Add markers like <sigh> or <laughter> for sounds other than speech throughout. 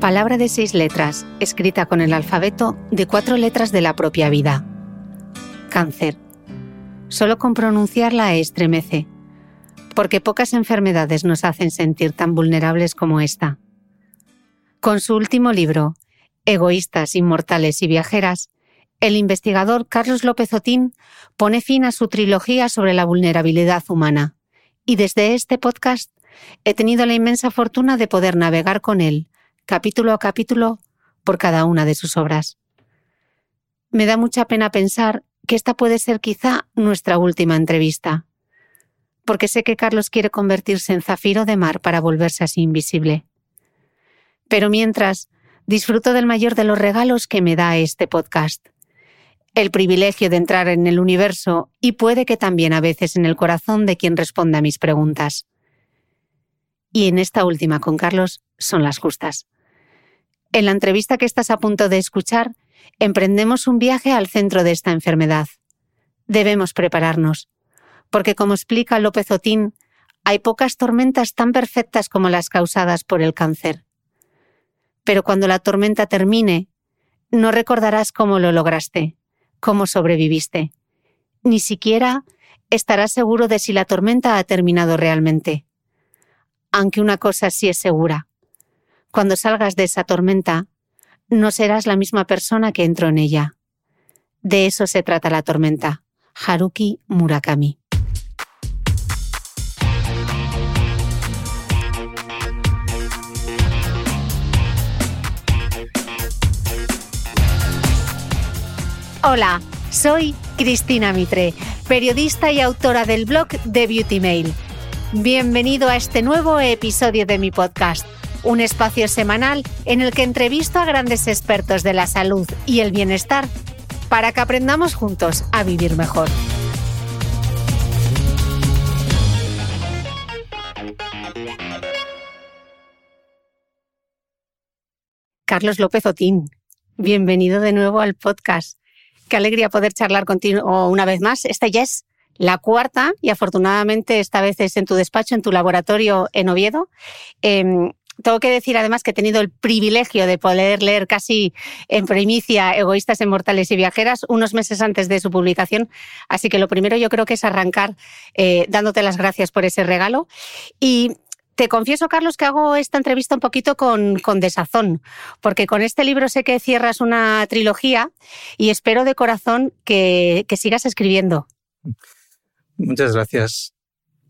Palabra de seis letras, escrita con el alfabeto de cuatro letras de la propia vida. Cáncer. Solo con pronunciarla estremece, porque pocas enfermedades nos hacen sentir tan vulnerables como esta. Con su último libro, Egoístas, Inmortales y Viajeras, el investigador Carlos López Otín pone fin a su trilogía sobre la vulnerabilidad humana, y desde este podcast he tenido la inmensa fortuna de poder navegar con él capítulo a capítulo, por cada una de sus obras. Me da mucha pena pensar que esta puede ser quizá nuestra última entrevista, porque sé que Carlos quiere convertirse en zafiro de mar para volverse así invisible. Pero mientras, disfruto del mayor de los regalos que me da este podcast, el privilegio de entrar en el universo y puede que también a veces en el corazón de quien responda a mis preguntas. Y en esta última con Carlos son las justas. En la entrevista que estás a punto de escuchar, emprendemos un viaje al centro de esta enfermedad. Debemos prepararnos, porque como explica López Otín, hay pocas tormentas tan perfectas como las causadas por el cáncer. Pero cuando la tormenta termine, no recordarás cómo lo lograste, cómo sobreviviste. Ni siquiera estarás seguro de si la tormenta ha terminado realmente. Aunque una cosa sí es segura, cuando salgas de esa tormenta, no serás la misma persona que entró en ella. De eso se trata la tormenta. Haruki Murakami. Hola, soy Cristina Mitre, periodista y autora del blog de Beauty Mail. Bienvenido a este nuevo episodio de mi podcast un espacio semanal en el que entrevisto a grandes expertos de la salud y el bienestar para que aprendamos juntos a vivir mejor. Carlos López Otín, bienvenido de nuevo al podcast. Qué alegría poder charlar contigo una vez más. Esta ya es la cuarta y afortunadamente esta vez es en tu despacho, en tu laboratorio en Oviedo. Em, tengo que decir además que he tenido el privilegio de poder leer casi en primicia Egoístas, Inmortales y Viajeras unos meses antes de su publicación. Así que lo primero yo creo que es arrancar eh, dándote las gracias por ese regalo. Y te confieso, Carlos, que hago esta entrevista un poquito con, desazón, porque con este libro sé que cierras una trilogía y espero de corazón que sigas escribiendo. Muchas gracias.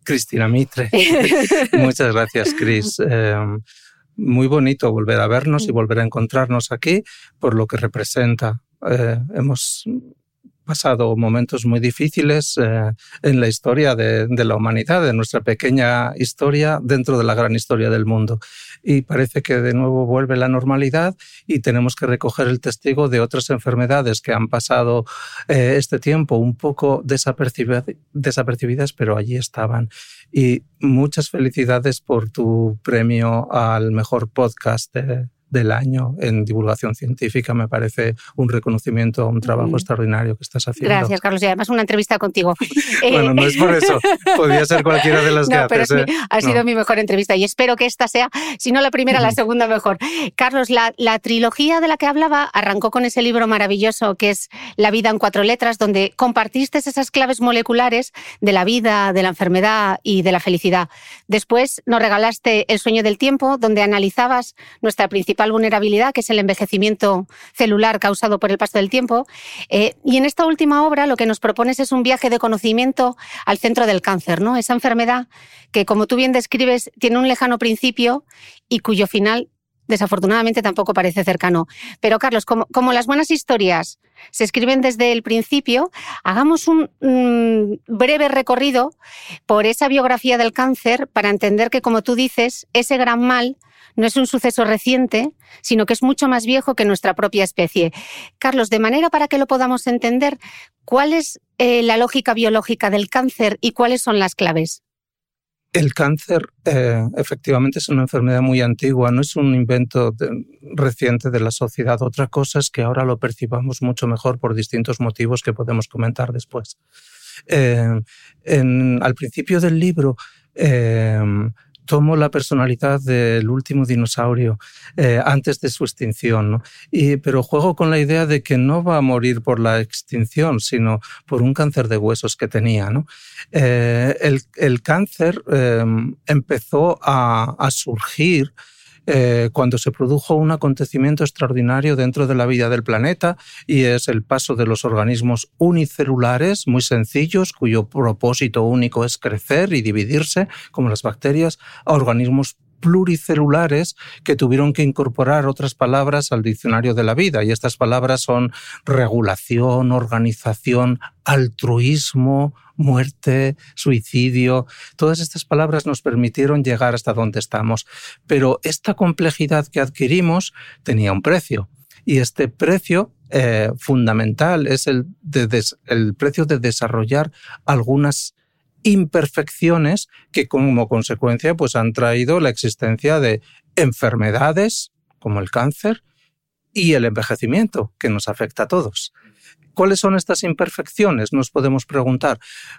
Cristina Mitre. <laughs> Muchas gracias, Cris. <laughs> Em, muy bonito volver a vernos y volver a encontrarnos aquí por lo que representa. Eh, hemos pasado momentos muy difíciles eh, en la historia de, la humanidad, de nuestra pequeña historia dentro de la gran historia del mundo. Y parece que de nuevo vuelve la normalidad y tenemos que recoger el testigo de otras enfermedades que han pasado eh, este tiempo un poco desapercibidas, desapercibidas, pero allí estaban. Y muchas felicidades por tu premio al mejor podcast. Del año en divulgación científica. Me parece un reconocimiento un trabajo extraordinario que estás haciendo. Gracias, Carlos. Y además una entrevista contigo. <laughs> bueno, no es por eso. Podría ser cualquiera de las <laughs> que haces. ¿eh? ha sido mi mejor entrevista y espero que esta sea, si no la primera, la segunda mejor. Carlos, la, la trilogía de la que hablaba arrancó con ese libro maravilloso que es La vida en cuatro letras, donde compartiste esas claves moleculares de la vida, de la enfermedad y de la felicidad. Después nos regalaste El sueño del tiempo, donde analizabas nuestra principal vulnerabilidad, que es el envejecimiento celular causado por el paso del tiempo. Eh, y en esta última obra lo que nos propones es un viaje de conocimiento al centro del cáncer, ¿no? Esa enfermedad que, como tú bien describes, tiene un lejano principio y cuyo final desafortunadamente tampoco parece cercano. Pero Carlos, como, como, las buenas historias se escriben desde el principio, hagamos un breve recorrido por esa biografía del cáncer para entender que, como tú dices, ese gran mal no es un suceso reciente, sino que es mucho más viejo que nuestra propia especie. Carlos, de manera para que lo podamos entender, ¿cuál es eh, la lógica biológica del cáncer y cuáles son las claves? El cáncer eh, efectivamente es una enfermedad muy antigua, no es un invento reciente de la sociedad. Otra cosa es que ahora lo percibamos mucho mejor por distintos motivos que podemos comentar después. Eh, al principio del libro tomo la personalidad del último dinosaurio eh, antes de su extinción, y, pero juego con la idea de que no va a morir por la extinción, sino por un cáncer de huesos que tenía. Eh, el, cáncer em, empezó a surgir eh, cuando se produjo un acontecimiento extraordinario dentro de la vida del planeta y es el paso de los organismos unicelulares muy sencillos, cuyo propósito único es crecer y dividirse, como las bacterias, a organismos pluricelulares que tuvieron que incorporar otras palabras al diccionario de la vida. Y estas palabras son regulación, organización, altruismo, muerte, suicidio. Todas estas palabras nos permitieron llegar hasta donde estamos. Pero esta complejidad que adquirimos tenía un precio. Y este precio eh, fundamental es el, el precio de desarrollar algunas imperfecciones que como consecuencia pues han traído la existencia de enfermedades como el cáncer y el envejecimiento que nos afecta a todos. ¿Cuáles son estas imperfecciones? Nos podemos preguntar.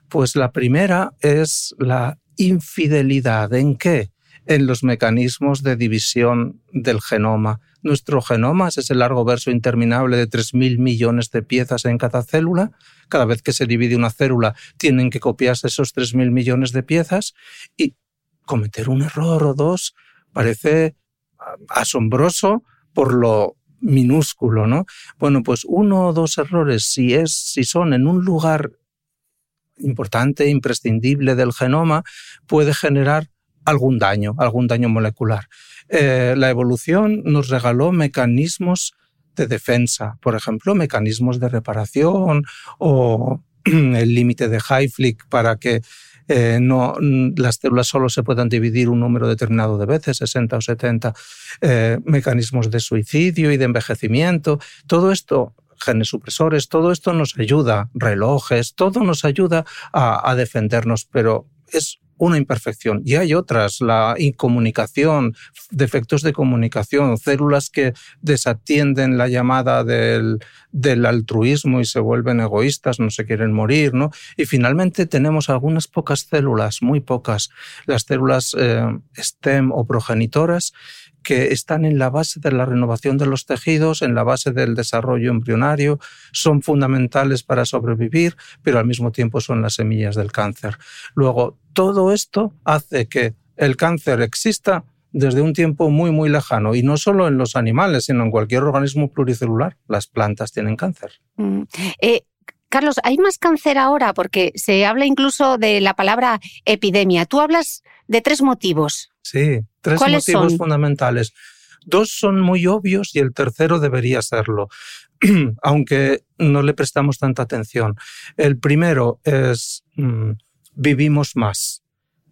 Pues la primera es la infidelidad. ¿En qué? En los mecanismos de división del genoma. Nuestro genoma es ese largo verso interminable de 3.000 millones de piezas en cada célula. Cada vez que se divide una célula tienen que copiarse esos 3.000 millones de piezas y cometer un error o dos parece ah, asombroso por lo minúsculo, ¿no? Bueno, pues uno o dos errores, si, es, si son en un lugar importante, imprescindible del genoma, puede generar algún daño, algún daño molecular. Eh, la evolución nos regaló mecanismos de defensa, por ejemplo, mecanismos de reparación o <clears throat> el límite de Hayflick para que eh, no, las células solo se puedan dividir un número determinado de veces, 60 o 70, eh, mecanismos de suicidio y de envejecimiento. Todo esto genes supresores, todo esto nos ayuda, relojes, todo nos ayuda a, a defendernos, pero es una imperfección. Y hay otras, la incomunicación, defectos de comunicación, células que desatienden la llamada del, del altruismo y se vuelven egoístas, no se quieren morir, ¿no? Y finalmente tenemos algunas pocas células, muy pocas, las células eh, STEM o progenitoras, que están en la base de la renovación de los tejidos, en la base del desarrollo embrionario, son fundamentales para sobrevivir, pero al mismo tiempo son las semillas del cáncer. Luego, todo esto hace que el cáncer exista desde un tiempo muy, muy lejano, y no solo en los animales, sino en cualquier organismo pluricelular. Las plantas tienen cáncer. Mm. Eh, Carlos, ¿hay más cáncer ahora? Porque se habla incluso de la palabra epidemia. Tú hablas de tres motivos. Sí, tres motivos fundamentales. Dos son muy obvios y el tercero debería serlo. <clears throat> aunque no le prestamos tanta atención. El primero es mm, vivimos más.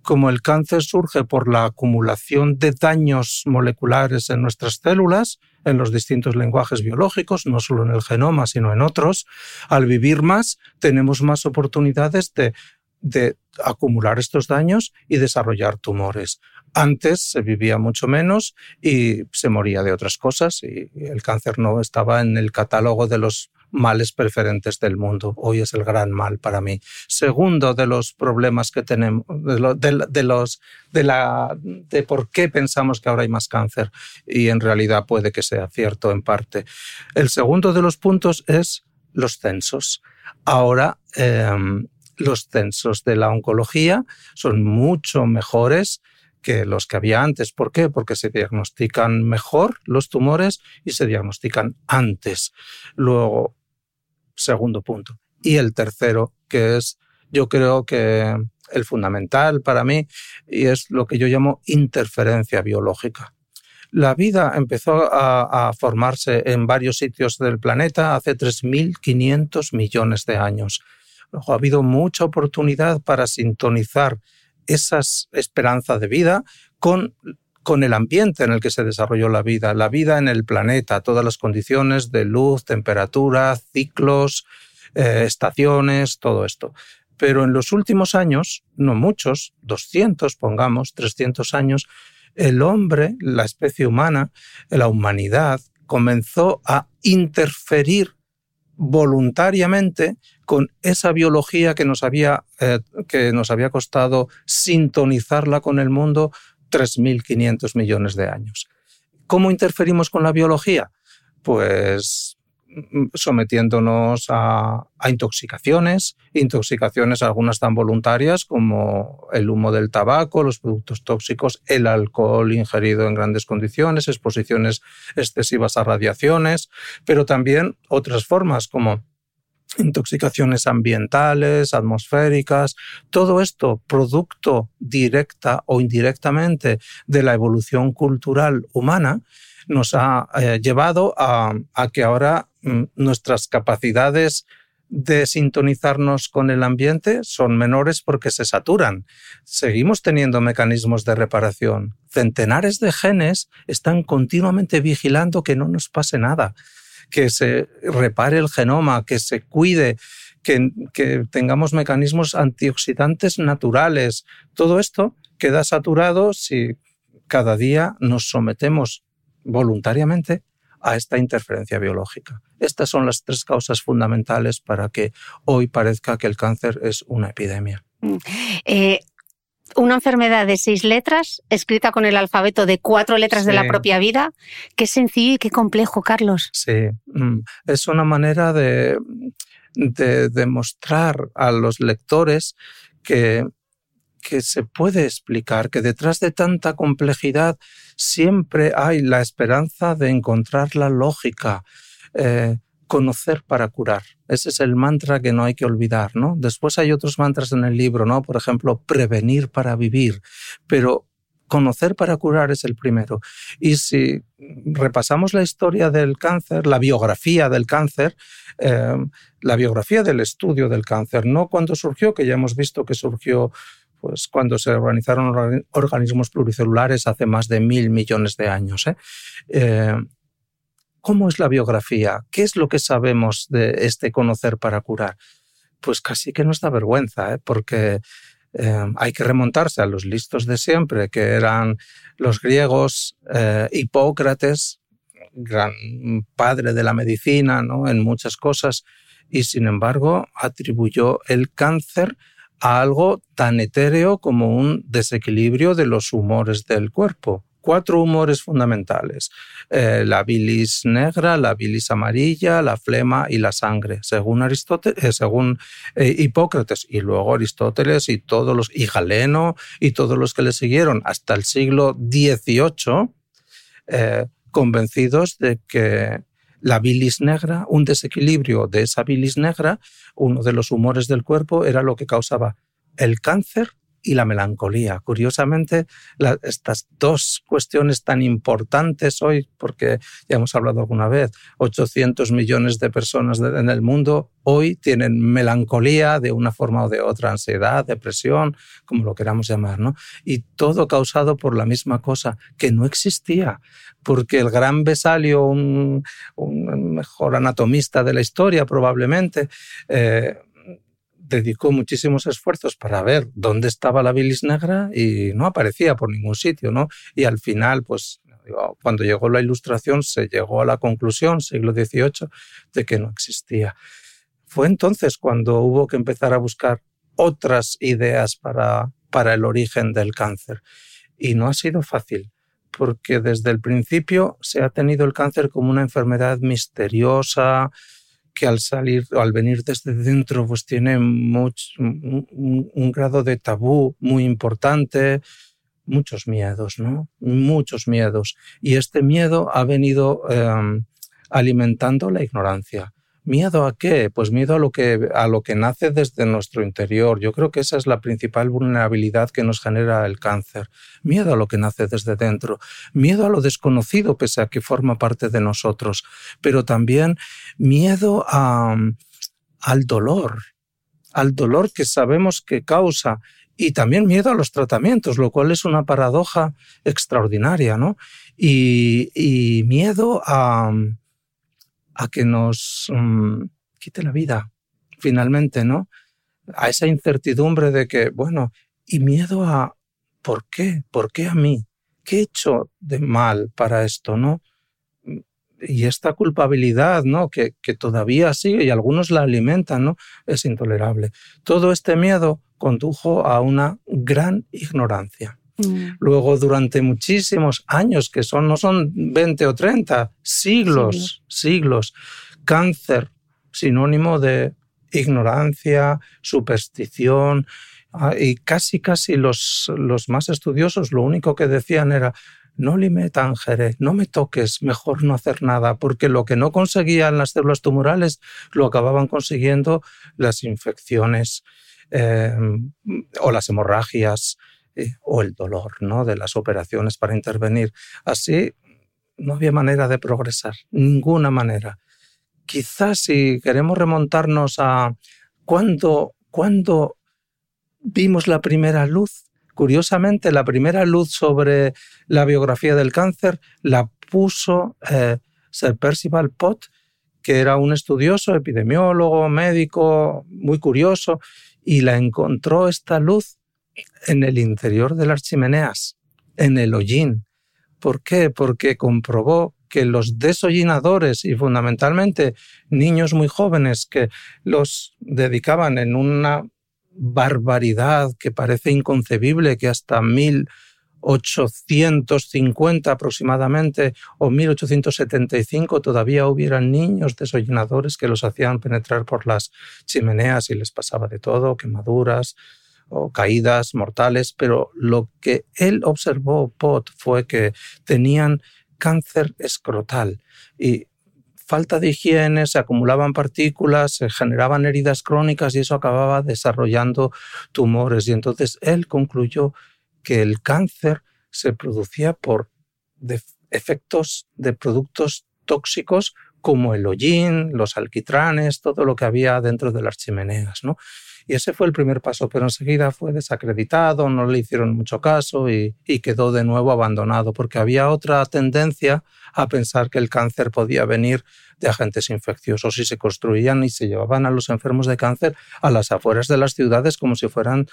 Como el cáncer surge por la acumulación de daños moleculares en nuestras células, en los distintos lenguajes biológicos, no solo en el genoma, sino en otros, al vivir más tenemos más oportunidades de, de acumular estos daños y desarrollar tumores. Antes se vivía mucho menos y se moría de otras cosas y el cáncer no estaba en el catálogo de los males preferentes del mundo. Hoy es el gran mal para mí. Segundo de los problemas que tenemos, de, los, de, la, de por qué pensamos que ahora hay más cáncer y en realidad puede que sea cierto en parte. El segundo de los puntos es los censos. Ahora em, los censos de la oncología son mucho mejores que los que había antes. ¿Por qué? Porque se diagnostican mejor los tumores y se diagnostican antes. Luego, segundo punto. Y el tercero, que es, yo creo que el fundamental para mí, y es lo que yo llamo interferencia biológica. La vida empezó a, formarse en varios sitios del planeta hace 3.500 millones de años. ha habido mucha oportunidad para sintonizar esa esperanza de vida con, con el ambiente en el que se desarrolló la vida, la vida en el planeta, todas las condiciones de luz, temperatura, ciclos, eh, estaciones, todo esto. Pero en los últimos años, no muchos, 200, pongamos, 300 años, el hombre, la especie humana, la humanidad, comenzó a interferir voluntariamente con esa biología que nos había, eh, que nos había costado sintonizarla con el mundo 3.500 millones de años. ¿Cómo interferimos con la biología? Pues sometiéndonos a, a, intoxicaciones, intoxicaciones algunas tan voluntarias como el humo del tabaco, los productos tóxicos, el alcohol ingerido en grandes condiciones, exposiciones excesivas a radiaciones, pero también otras formas como intoxicaciones ambientales, atmosféricas, todo esto producto directa o indirectamente de la evolución cultural humana, nos ha eh, llevado a, que ahora mm, nuestras capacidades de sintonizarnos con el ambiente son menores porque se saturan. Seguimos teniendo mecanismos de reparación. Centenares de genes están continuamente vigilando que no nos pase nada que se repare el genoma, que se cuide, que, tengamos mecanismos antioxidantes naturales. Todo esto queda saturado si cada día nos sometemos voluntariamente a esta interferencia biológica. Estas son las tres causas fundamentales para que hoy parezca que el cáncer es una epidemia. Mm. Eh, una enfermedad de seis letras, escrita con el alfabeto de cuatro letras de la propia vida. Qué sencillo y qué complejo, Carlos. Sí, mm, es una manera de, demostrar a los lectores que, que se puede explicar, que detrás de tanta complejidad siempre hay la esperanza de encontrar la lógica. Eh, conocer para curar. Ese es el mantra que no hay que olvidar, ¿no? Después hay otros mantras en el libro, ¿no? Por ejemplo, prevenir para vivir, pero conocer para curar es el primero. Y si repasamos la historia del cáncer, la biografía del cáncer, eh, la biografía del estudio del cáncer, no cuando surgió, que ya hemos visto que surgió pues cuando se organizaron organismos pluricelulares hace más de mil millones de años. ¿eh? eh ¿Cómo es la biografía? ¿Qué es lo que sabemos de este conocer para curar? Pues casi que nos da vergüenza, ¿eh? porque hay que remontarse a los listos de siempre, que eran los griegos, Hipócrates, gran padre de la medicina ¿no? en muchas cosas, y sin embargo atribuyó el cáncer a algo tan etéreo como un desequilibrio de los humores del cuerpo. Cuatro humores fundamentales, eh, la bilis negra, la bilis amarilla, la flema y la sangre, según, Aristóteles, eh, según eh, Hipócrates y luego Aristóteles y todos los, y Galeno y todos los que le siguieron hasta el siglo XVIII, convencidos de que la bilis negra, un desequilibrio de esa bilis negra, uno de los humores del cuerpo, era lo que causaba el cáncer y la melancolía. Curiosamente, estas dos cuestiones tan importantes hoy, porque ya hemos hablado alguna vez, 800 millones de personas en el mundo hoy tienen melancolía de una forma o de otra, ansiedad, depresión, como lo queramos llamar, ¿no? Y todo causado por la misma cosa, que no existía, porque el gran Besalio, un, mejor anatomista de la historia probablemente, eh, dedicó muchísimos esfuerzos para ver dónde estaba la bilis negra y no aparecía por ningún sitio, ¿no? Y al final, pues cuando llegó la ilustración, se llegó a la conclusión, siglo XVIII, de que no existía. Fue entonces cuando hubo que empezar a buscar otras ideas para, para el origen del cáncer. Y no ha sido fácil, porque desde el principio se ha tenido el cáncer como una enfermedad misteriosa, que al salir o al venir desde dentro pues tiene mucho, un, grado de tabú muy importante, muchos miedos, ¿no? Muchos miedos. Y este miedo ha venido em, alimentando la ignorancia. ¿Miedo a qué? Pues miedo a lo, que, a lo que nace desde nuestro interior. Yo creo que esa es la principal vulnerabilidad que nos genera el cáncer. Miedo a lo que nace desde dentro. Miedo a lo desconocido, pese a que forma parte de nosotros. Pero también miedo a, al dolor, al dolor que sabemos que causa. Y también miedo a los tratamientos, lo cual es una paradoja extraordinaria, ¿no? y, y miedo a a que nos mm, quite la vida, finalmente, ¿no? A esa incertidumbre de que, bueno, y miedo a, ¿por qué? ¿Por qué a mí? ¿Qué he hecho de mal para esto, no? Y esta culpabilidad, ¿no? Que, que todavía sigue y algunos la alimentan, ¿no? Es intolerable. Todo este miedo condujo a una gran ignorancia. Mm. Luego, durante muchísimos años, que son, no son 20 o 30, siglos, siglos, cáncer, sinónimo de ignorancia, superstición, ah, y casi, casi los, los más estudiosos lo único que decían era, no me tangere, no me toques, mejor no hacer nada, porque lo que no conseguían las células tumorales lo acababan consiguiendo las infecciones eh, o las hemorragias, eh, o el dolor ¿no? de las operaciones para intervenir. Así no había manera de progresar, ninguna manera. Quizás si queremos remontarnos a cuando, cuando vimos la primera luz, curiosamente la primera luz sobre la biografía del cáncer la puso eh, Sir Percival Pott, que era un estudioso, epidemiólogo, médico, muy curioso, y la encontró esta luz en el interior de las chimeneas, en el hollín. ¿Por qué? Porque comprobó que los desollinadores y fundamentalmente niños muy jóvenes que los dedicaban en una barbaridad que parece inconcebible que hasta 1850 aproximadamente o 1875 todavía hubieran niños desollinadores que los hacían penetrar por las chimeneas y les pasaba de todo, quemaduras, o caídas mortales, pero lo que él observó, Pot, fue que tenían cáncer escrotal y falta de higiene, se acumulaban partículas, se generaban heridas crónicas y eso acababa desarrollando tumores. Y entonces él concluyó que el cáncer se producía por efectos de productos tóxicos como el hollín, los alquitranes, todo lo que había dentro de las chimeneas. ¿no? Y ese fue el primer paso, pero enseguida fue desacreditado, no le hicieron mucho caso y, quedó de nuevo abandonado, porque había otra tendencia a pensar que el cáncer podía venir de agentes infecciosos y se construían y se llevaban a los enfermos de cáncer a las afueras de las ciudades como si fueran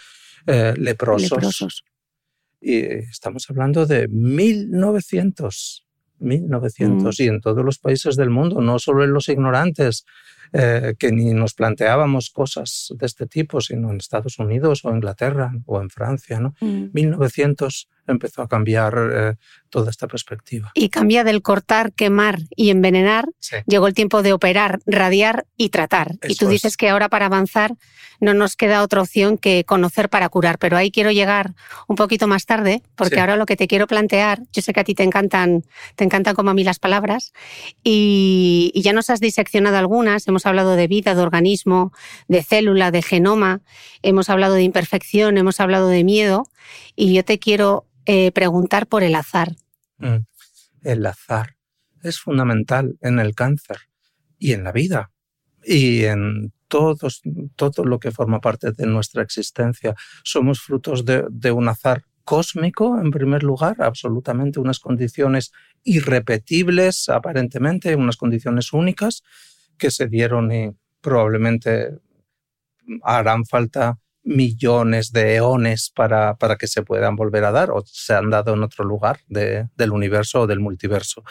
eh, leprosos. Y estamos hablando de 1900. 1900 mm. y en todos los países del mundo, no solo en los ignorantes, eh, que ni nos planteábamos cosas de este tipo, sino en Estados Unidos o Inglaterra o en Francia. ¿no? 1900 mm. empezó a cambiar eh, toda esta perspectiva. Y cambia del cortar, quemar y envenenar, llegó el tiempo de operar, radiar y tratar. y tú dices que ahora para avanzar no nos queda otra opción que conocer para curar. Pero ahí quiero llegar un poquito más tarde, porque ahora lo que te quiero plantear, yo sé que a ti te encantan, te encantan como a mí las palabras, y, ya nos has diseccionado algunas. Hemos hablado de vida, de organismo, de célula, de genoma, hemos hablado de imperfección, hemos hablado de miedo, y yo te quiero eh, preguntar por el azar. Mm. El azar es fundamental en el cáncer y en la vida y en todos, todo lo que forma parte de nuestra existencia. Somos frutos de, un azar cósmico, en primer lugar, absolutamente unas condiciones irrepetibles, aparentemente, unas condiciones únicas que se dieron y probablemente harán falta millones de eones para, para, que se puedan volver a dar o se han dado en otro lugar del universo o del multiverso.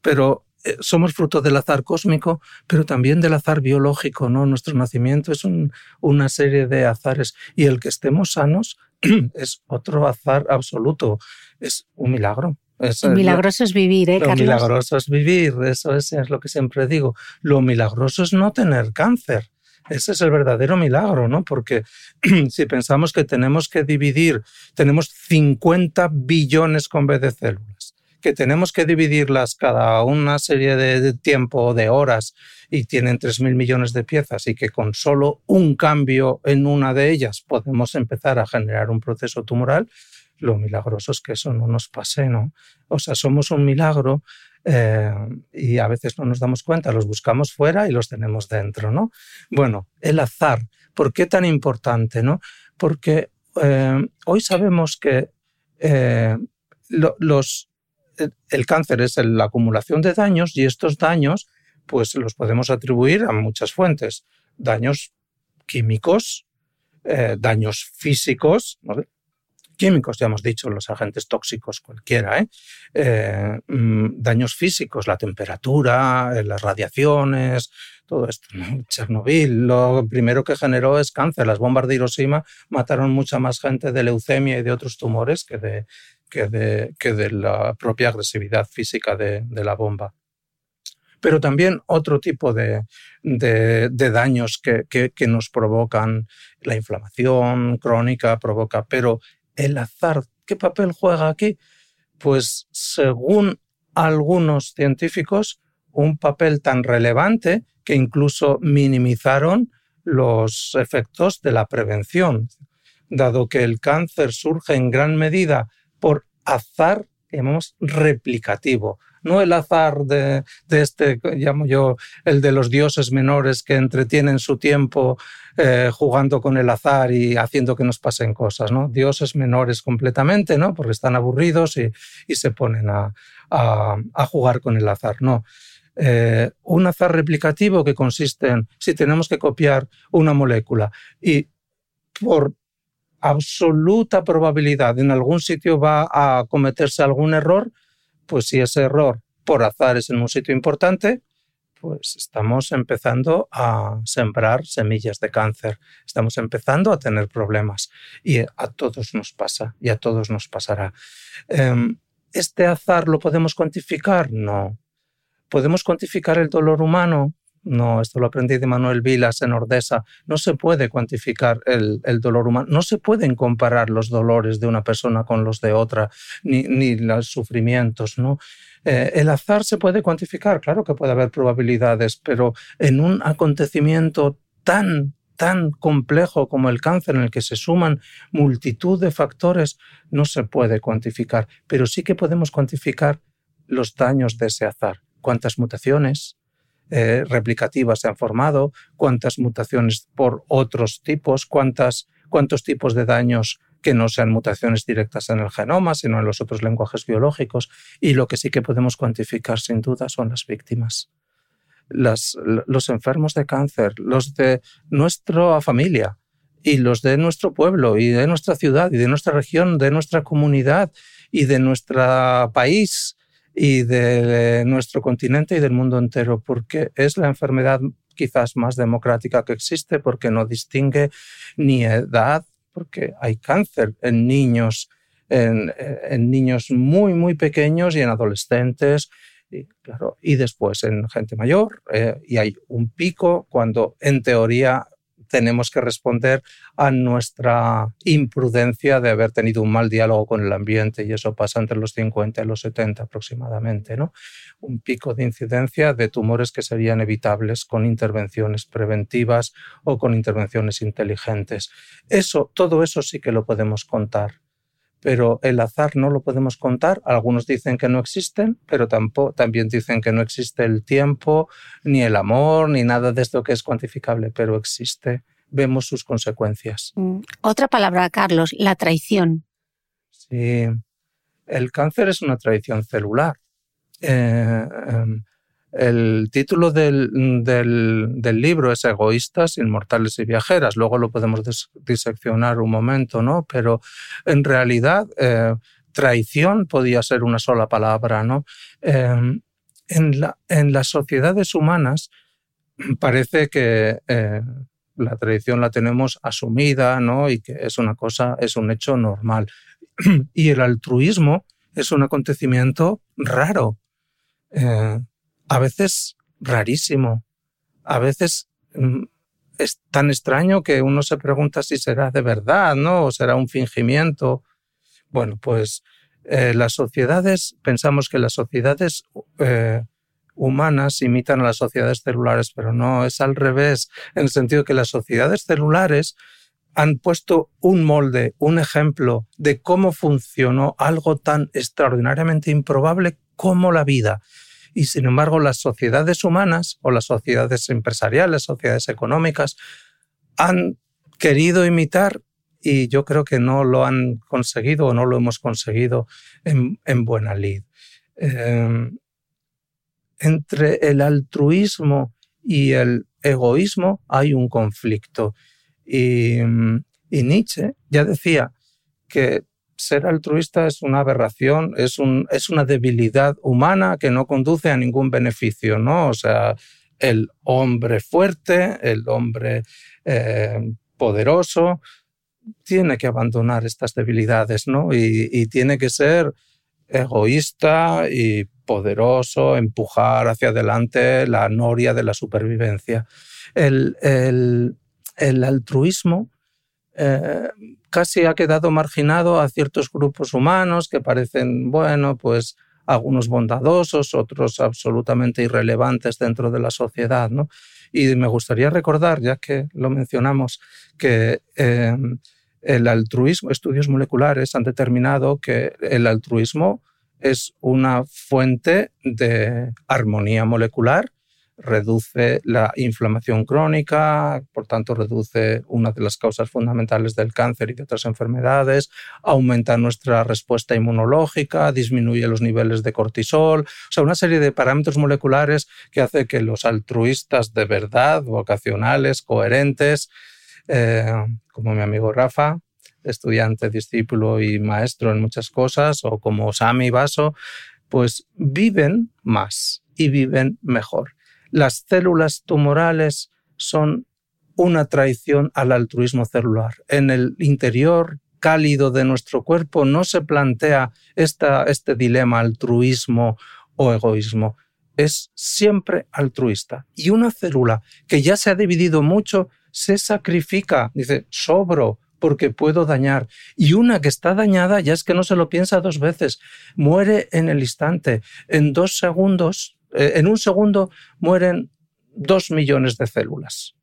Pero eh, somos fruto del azar cósmico, pero también del azar biológico, ¿no? Nuestro nacimiento es una serie de azares y el que estemos sanos <clears throat> es otro azar absoluto, es un milagro. Es, milagroso es vivir, ¿eh, lo milagroso es vivir, eso es, es lo que siempre digo. Lo milagroso es no tener cáncer. Ese es el verdadero milagro, ¿no? Porque <clears throat> si pensamos que tenemos que dividir, tenemos 50 billones con B de células que tenemos que dividirlas cada una serie de tiempo, de horas, y tienen 3.000 millones de piezas, y que con solo un cambio en una de ellas podemos empezar a generar un proceso tumoral, lo milagroso es que eso no nos pase, ¿no? O sea, somos un milagro eh, y a veces no nos damos cuenta, los buscamos fuera y los tenemos dentro, ¿no? Bueno, el azar, ¿por qué tan importante, no? Porque eh, hoy sabemos que eh, los, el cáncer es la acumulación de daños y estos daños pues los podemos atribuir a muchas fuentes. Daños químicos, daños físicos, químicos, ya hemos dicho, los agentes tóxicos cualquiera, ¿eh? Eh, mm, daños físicos, la temperatura, las radiaciones, todo esto. <laughs> Chernobyl lo primero que generó es cáncer. Las bombas de Hiroshima mataron mucha más gente de leucemia y de otros tumores que de, que de, que de la propia agresividad física de, la bomba. Pero también otro tipo de, daños que, que, nos provocan la inflamación crónica, provoca, pero el azar, ¿qué papel juega aquí? Pues según algunos científicos, un papel tan relevante que incluso minimizaron los efectos de la prevención, dado que el cáncer surge en gran medida por azar, llamamos replicativo, no el azar de, este, llamo yo, el de los dioses menores que entretienen su tiempo eh, jugando con el azar y haciendo que nos pasen cosas, ¿no? Dioses menores completamente, ¿no? Porque están aburridos y, se ponen a, jugar con el azar, ¿no? Eh, un azar replicativo que consiste en si tenemos que copiar una molécula y por absoluta probabilidad en algún sitio va a cometerse algún error, pues si ese error por azar es en un sitio importante, pues estamos empezando a sembrar semillas de cáncer, estamos empezando a tener problemas y a todos nos pasa y a todos nos pasará. Em, ¿Este azar lo podemos cuantificar? No. ¿Podemos cuantificar el dolor humano? No, esto lo aprendí de Manuel Vilas en Ordesa. No se puede cuantificar el, dolor humano. No se pueden comparar los dolores de una persona con los de otra, ni, los sufrimientos. ¿no? Eh, el azar se puede cuantificar, claro que puede haber probabilidades, pero en un acontecimiento tan tan complejo como el cáncer en el que se suman multitud de factores, no se puede cuantificar, pero sí que podemos cuantificar los daños de ese azar. ¿Cuántas mutaciones? Eh, replicativas se han formado, cuántas mutaciones por otros tipos, cuántas, cuántos tipos de daños que no sean mutaciones directas en el genoma, sino en los otros lenguajes biológicos. Y lo que sí que podemos cuantificar sin duda son las víctimas. Los enfermos de cáncer, los de nuestra familia y los de nuestro pueblo y de nuestra ciudad y de nuestra región, de nuestra comunidad y de nuestro país y de nuestro continente y del mundo entero, porque es la enfermedad quizás más democrática que existe, porque no distingue ni edad, porque hay cáncer en niños, en, niños muy, muy pequeños y en adolescentes, y, claro, y después en gente mayor, eh, y hay un pico cuando en teoría tenemos que responder a nuestra imprudencia de haber tenido un mal diálogo con el ambiente y eso pasa entre los 50 y los 70 aproximadamente, ¿no? Un pico de incidencia de tumores que serían evitables con intervenciones preventivas o con intervenciones inteligentes. Eso, todo eso sí que lo podemos contar pero el azar no lo podemos contar. Algunos dicen que no existen, pero tampoco, también dicen que no existe el tiempo, ni el amor, ni nada de esto que es cuantificable, pero existe. Vemos sus consecuencias. Mm, otra palabra, Carlos, la traición. Sí, el cáncer es una traición celular. Eh, em, el título del, libro es Egoístas, Inmortales y Viajeras. Luego lo podemos diseccionar un momento, ¿no? Pero en realidad, eh, traición podía ser una sola palabra, ¿no? Em, en, la, en, las sociedades humanas <clears throat> parece que eh, la traición la tenemos asumida, ¿no? Y que es una cosa, es un hecho normal. <clears throat> y el altruismo es un acontecimiento raro. Eh, a veces rarísimo, a veces mm, es tan extraño que uno se pregunta si será de verdad, ¿no? O será un fingimiento. Bueno, pues eh, las sociedades, pensamos que las sociedades eh, humanas imitan a las sociedades celulares, pero no, es al revés, en el sentido que las sociedades celulares han puesto un molde, un ejemplo de cómo funcionó algo tan extraordinariamente improbable como la vida. Y sin embargo, las sociedades humanas o las sociedades empresariales, sociedades económicas, han querido imitar y yo creo que no lo han conseguido o no lo hemos conseguido en, buena lid. Em, entre el altruismo y el egoísmo hay un conflicto. Y, y Nietzsche ya decía que ser altruista es una aberración, es, un, es una debilidad humana que no conduce a ningún beneficio, ¿no? O sea, el hombre fuerte, el hombre eh, poderoso, tiene que abandonar estas debilidades, ¿no? Y, tiene que ser egoísta y poderoso, empujar hacia adelante la noria de la supervivencia. El, el altruismo eh, casi ha quedado marginado a ciertos grupos humanos que parecen, bueno, pues algunos bondadosos, otros absolutamente irrelevantes dentro de la sociedad, ¿no? Y me gustaría recordar, ya que lo mencionamos, que em, el altruismo, estudios moleculares han determinado que el altruismo es una fuente de armonía molecular reduce la inflamación crónica, por tanto reduce una de las causas fundamentales del cáncer y de otras enfermedades, aumenta nuestra respuesta inmunológica, disminuye los niveles de cortisol, o sea, una serie de parámetros moleculares que hace que los altruistas de verdad, vocacionales, coherentes, eh, como mi amigo Rafa, estudiante, discípulo y maestro en muchas cosas, o como Sami Baso, pues viven más y viven mejor las células tumorales son una traición al altruismo celular. En el interior cálido de nuestro cuerpo no se plantea este dilema altruismo o egoísmo. Es siempre altruista. Y una célula que ya se ha dividido mucho se sacrifica, dice, sobro porque puedo dañar. Y una que está dañada ya es que no se lo piensa dos veces, muere en el instante. En dos segundos en un segundo mueren dos millones de células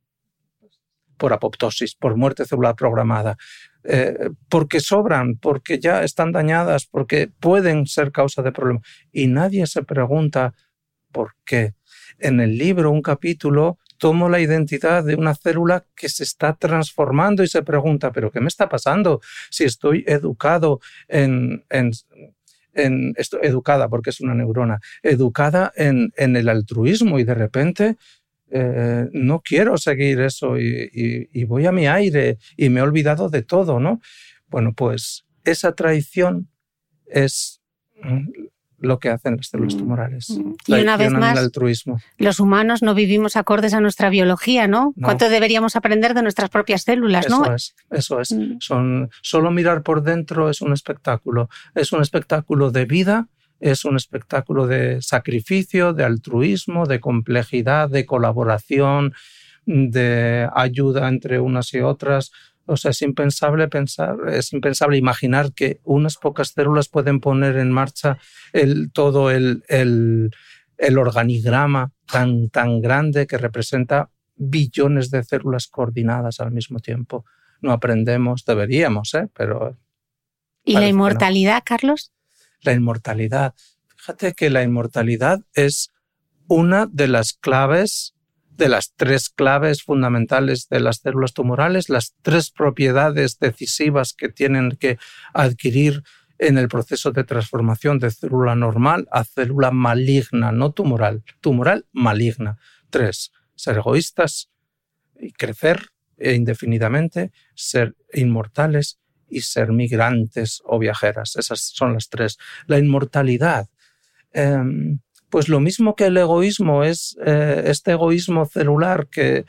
por apoptosis, por muerte celular programada, eh, porque sobran, porque ya están dañadas, porque pueden ser causa de problemas. Y nadie se pregunta por qué. En el libro, un capítulo, tomo la identidad de una célula que se está transformando y se pregunta, pero ¿qué me está pasando? Si estoy educado en esto, educada, porque es una neurona, educada en, el altruismo y de repente eh, no quiero seguir eso y, voy a mi aire y me he olvidado de todo, ¿no? Bueno, pues esa traición es lo que hacen las células mm. tumorales. Mm. Y una vez más, altruismo. los humanos no vivimos acordes a nuestra biología, ¿no? ¿Cuánto deberíamos aprender de nuestras propias células, eso Es, eso es. Mm. Son, solo mirar por dentro es un espectáculo. Es un espectáculo de vida, es un espectáculo de sacrificio, de altruismo, de complejidad, de colaboración. de ayuda entre unas y otras. O sea, es impensable pensar, es impensable imaginar que unas pocas células pueden poner en marcha el, todo el, el, el organigrama tan, tan grande que representa billones de células coordinadas al mismo tiempo. No aprendemos, deberíamos, ¿eh? pero... ¿Y la inmortalidad, Carlos? La inmortalidad. Fíjate que la inmortalidad es una de las claves, de las tres claves fundamentales de las células tumorales, las tres propiedades decisivas que tienen que adquirir en el proceso de transformación de célula normal a célula maligna, no tumoral, tumoral maligna. Tres, ser egoístas y crecer indefinidamente, ser inmortales y ser migrantes o viajeras. Esas son las tres. La inmortalidad. Em, pues lo mismo que el egoísmo es eh, este egoísmo celular que,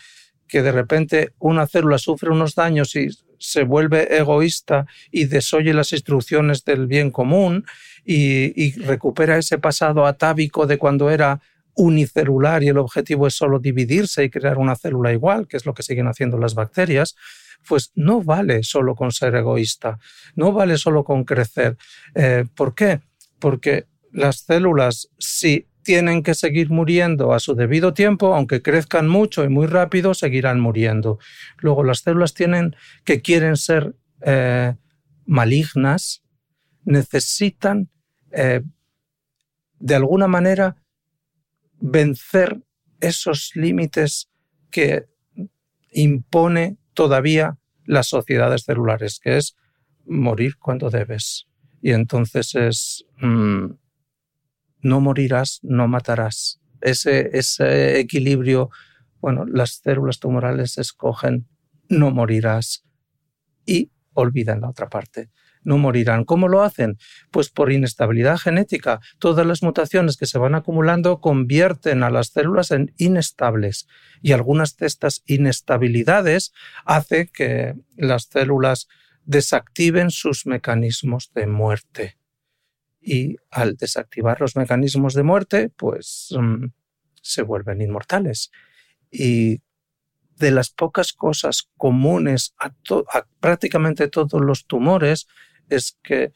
que de repente una célula sufre unos daños y se vuelve egoísta y desoye las instrucciones del bien común y, y recupera ese pasado atávico de cuando era unicelular y el objetivo es solo dividirse y crear una célula igual, que es lo que siguen haciendo las bacterias, pues no vale solo con ser egoísta, no vale solo con crecer. Eh, ¿Por qué? Porque las células, si tienen que seguir muriendo a su debido tiempo, aunque crezcan mucho y muy rápido, seguirán muriendo. Luego las células tienen que quieren ser eh, malignas, necesitan eh, de alguna manera vencer esos límites que impone todavía las sociedades celulares, que es morir cuando debes. Y entonces es, mm, no morirás, no matarás. Ese, equilibrio, bueno, las células tumorales escogen no morirás y olvidan la otra parte no morirán. ¿Cómo lo hacen? Pues por inestabilidad genética. Todas las mutaciones que se van acumulando convierten a las células en inestables y algunas de estas inestabilidades hace que las células desactiven sus mecanismos de muerte. Y al desactivar los mecanismos de muerte, pues mm, se vuelven inmortales. Y de las pocas cosas comunes a, prácticamente todos los tumores es que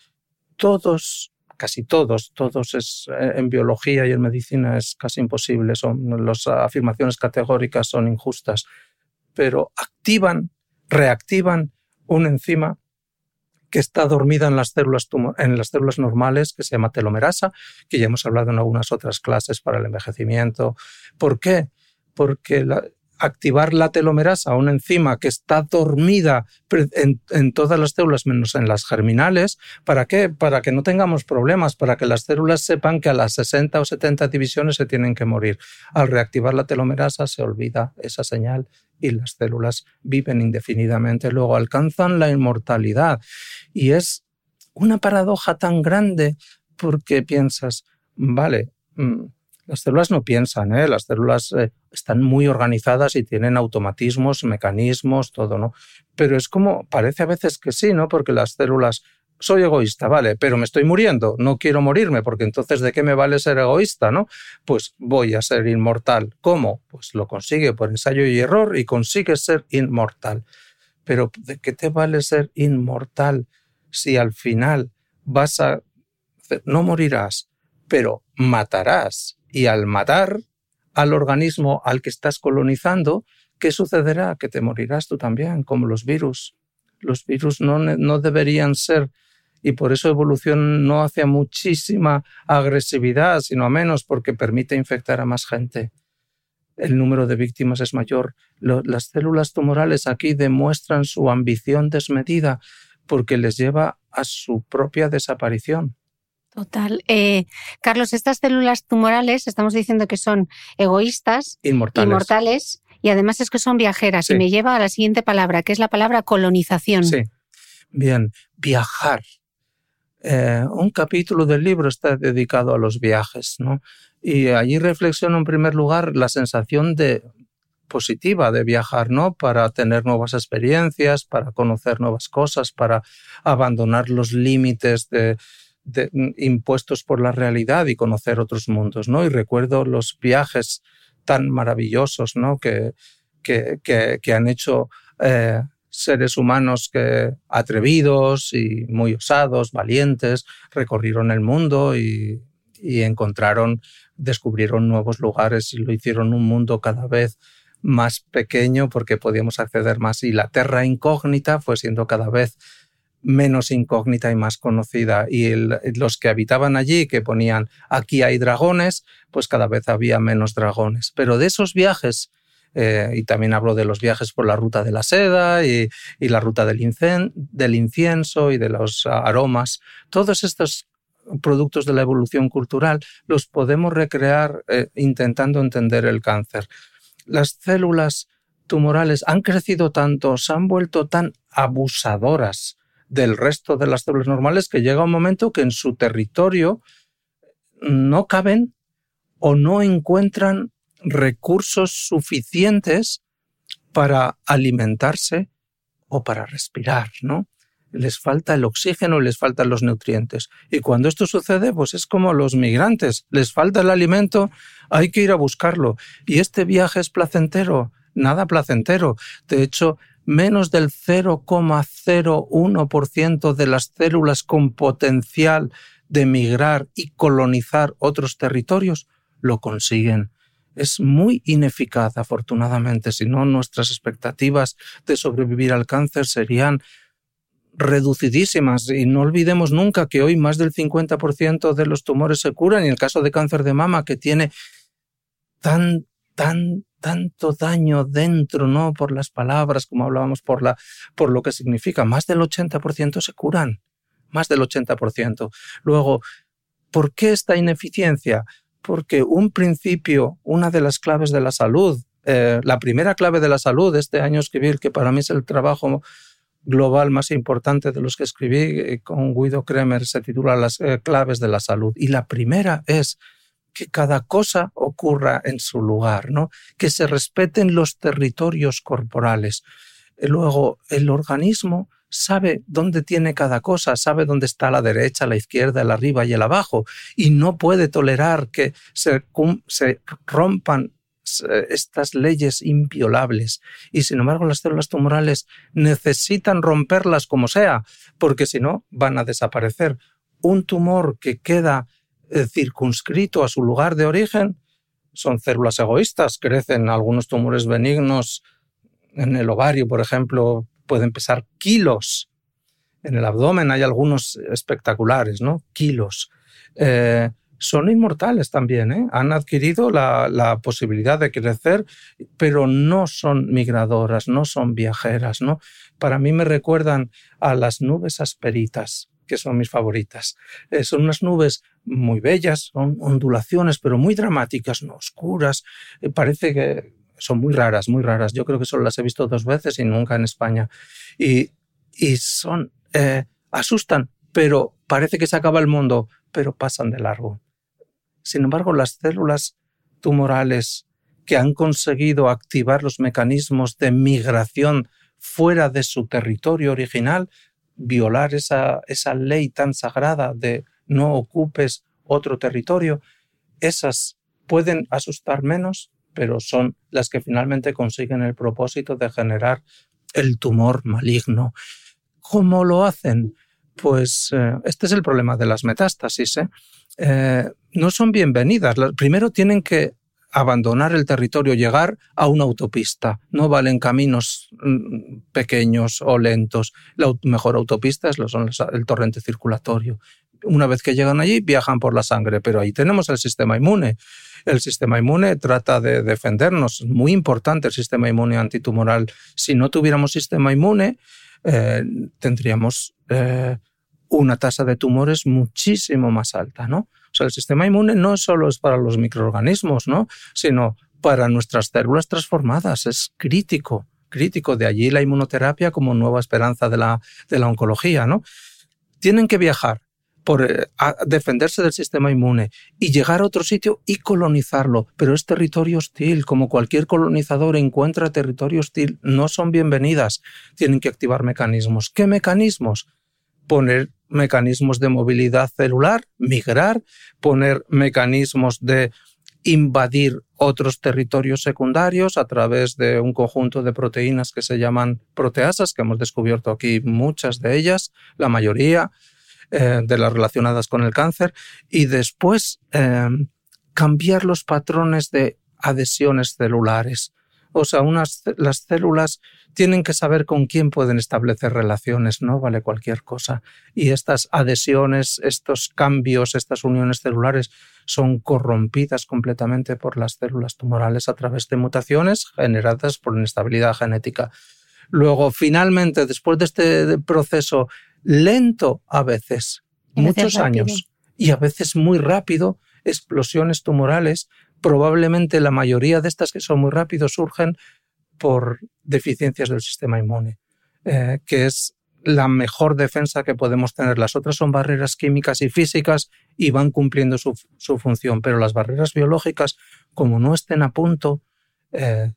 todos, casi todos, todos es, eh, en biología y en medicina es casi imposible, son, las afirmaciones categóricas son injustas, pero activan, reactivan una enzima que está dormida en las células, en las células normales, que se llama telomerasa, que ya hemos hablado en algunas otras clases para el envejecimiento. ¿Por qué? Porque la, activar la telomerasa, una enzima que está dormida en, todas las células menos en las germinales. ¿Para qué? Para que no tengamos problemas, para que las células sepan que a las 60 o 70 divisiones se tienen que morir. Al reactivar la telomerasa se olvida esa señal y las células viven indefinidamente. Luego alcanzan la inmortalidad. Y es una paradoja tan grande porque piensas, vale, mm, las células no piensan, ¿eh? las células eh, están muy organizadas y tienen automatismos, mecanismos, todo, ¿no? Pero es como, parece a veces que sí, ¿no? Porque las células, soy egoísta, vale, pero me estoy muriendo, no quiero morirme, porque entonces ¿de qué me vale ser egoísta, ¿no? Pues voy a ser inmortal. ¿Cómo? Pues lo consigue por ensayo y error y consigue ser inmortal. Pero ¿de qué te vale ser inmortal si al final vas a... no morirás, pero matarás y al matar al organismo al que estás colonizando, ¿qué sucederá? Que te morirás tú también, como los virus. Los virus no, deberían ser, y por eso evolución no hace muchísima agresividad, sino a menos, porque permite infectar a más gente. El número de víctimas es mayor. las células tumorales aquí demuestran su ambición desmedida porque les lleva a su propia desaparición. Total. Eh, Carlos, estas células tumorales estamos diciendo que son egoístas, inmortales, y además es que son viajeras. Y me lleva a la siguiente palabra, que es la palabra colonización. Sí. Bien, viajar. Eh, un capítulo del libro está dedicado a los viajes, ¿no? Y allí reflexiono en primer lugar la sensación de positiva de viajar, ¿no? Para tener nuevas experiencias, para conocer nuevas cosas, para abandonar los límites de, Mm, impuestos por la realidad y conocer otros mundos, ¿no? Y recuerdo los viajes tan maravillosos, ¿no? Que, que, que, han hecho eh, seres humanos que, atrevidos y muy osados, valientes, recorrieron el mundo y, y encontraron, descubrieron nuevos lugares y lo hicieron un mundo cada vez más pequeño porque podíamos acceder más y la Terra incógnita fue siendo cada vez menos incógnita y más conocida. Y los que habitaban allí, que ponían aquí hay dragones, pues cada vez había menos dragones. Pero de esos viajes, eh, y también hablo de los viajes por la ruta de la seda y, la ruta del, incienso y de los aromas, todos estos productos de la evolución cultural los podemos recrear eh, intentando entender el cáncer. Las células tumorales han crecido tanto, se han vuelto tan abusadoras del resto de las células normales que llega un momento que en su territorio no caben o no encuentran recursos suficientes para alimentarse o para respirar, ¿no? Les falta el oxígeno, les faltan los nutrientes. Y cuando esto sucede, pues es como los migrantes, les falta el alimento, hay que ir a buscarlo. Y este viaje es placentero, nada placentero. De hecho, menos del 0,01% de las células con potencial de migrar y colonizar otros territorios lo consiguen. Es muy ineficaz, afortunadamente, si no nuestras expectativas de sobrevivir al cáncer serían reducidísimas. Y no olvidemos nunca que hoy más del 50% de los tumores se curan y el caso de cáncer de mama que tiene tan, tan, tanto daño dentro, ¿no? Por las palabras, como hablábamos, por, la, por lo que significa. Más del 80% se curan. Más del 80%. Luego, ¿por qué esta ineficiencia? Porque un principio, una de las claves de la salud, eh, la primera clave de la salud, este año escribir, que para mí es el trabajo global más importante de los que escribí eh, con Guido Kremer, se titula Las eh, claves de la salud. Y la primera es que cada cosa ocurra en su lugar, ¿no? Que se respeten los territorios corporales. Luego, el organismo sabe dónde tiene cada cosa, sabe dónde está la derecha, la izquierda, el arriba y el abajo, y no puede tolerar que se, se rompan estas leyes inviolables. Y sin embargo, las células tumorales necesitan romperlas como sea, porque si no, van a desaparecer. Un tumor que queda eh, circunscrito a su lugar de origen, son células egoístas, crecen algunos tumores benignos en el ovario, por ejemplo, pueden pesar kilos. En el abdomen hay algunos espectaculares, ¿no? Kilos. Eh, son inmortales también, ¿eh? han adquirido la, posibilidad de crecer, pero no son migradoras, no son viajeras, ¿no? Para mí me recuerdan a las nubes asperitas que son mis favoritas. Eh, son unas nubes muy bellas, son ondulaciones, pero muy dramáticas, no oscuras. Eh, parece que son muy raras, muy raras. Yo creo que solo las he visto dos veces y nunca en España. Y, y son, eh, asustan, pero parece que se acaba el mundo, pero pasan de largo. Sin embargo, las células tumorales que han conseguido activar los mecanismos de migración fuera de su territorio original violar esa, esa ley tan sagrada de no ocupes otro territorio, esas pueden asustar menos, pero son las que finalmente consiguen el propósito de generar el tumor maligno. ¿Cómo lo hacen? Pues eh, este es el problema de las metástasis. ¿eh? Eh, no son bienvenidas. Primero tienen que abandonar el territorio, llegar a una autopista. No valen caminos mm, pequeños o lentos. La mejor autopista es el torrente circulatorio. Una vez que llegan allí, viajan por la sangre, pero ahí tenemos el sistema inmune. El sistema inmune trata de defendernos. Muy importante el sistema inmune antitumoral. Si no tuviéramos sistema inmune, eh, tendríamos eh, una tasa de tumores muchísimo más alta, ¿no? O sea, el sistema inmune no solo es para los microorganismos, ¿no? Sino para nuestras células transformadas. Es crítico, crítico. De allí la inmunoterapia como nueva esperanza de la, de la oncología, ¿no? Tienen que viajar por eh, defenderse del sistema inmune y llegar a otro sitio y colonizarlo. Pero es territorio hostil. Como cualquier colonizador encuentra territorio hostil, no son bienvenidas. Tienen que activar mecanismos. ¿Qué mecanismos? Poner mecanismos de movilidad celular, migrar, poner mecanismos de invadir otros territorios secundarios a través de un conjunto de proteínas que se llaman proteasas, que hemos descubierto aquí muchas de ellas, la mayoría eh, de las relacionadas con el cáncer, y después eh, cambiar los patrones de adhesiones celulares. O sea, unas, las células tienen que saber con quién pueden establecer relaciones, no vale cualquier cosa. Y estas adhesiones, estos cambios, estas uniones celulares son corrompidas completamente por las células tumorales a través de mutaciones generadas por inestabilidad genética. Luego, finalmente, después de este proceso lento a veces, muchos años, y a veces muy rápido, explosiones tumorales, probablemente la mayoría de estas que son muy rápidos surgen por deficiencias del sistema inmune, eh, que es la mejor defensa que podemos tener. Las otras son barreras químicas y físicas y van cumpliendo su, función, pero las barreras biológicas, como no estén a punto, eh,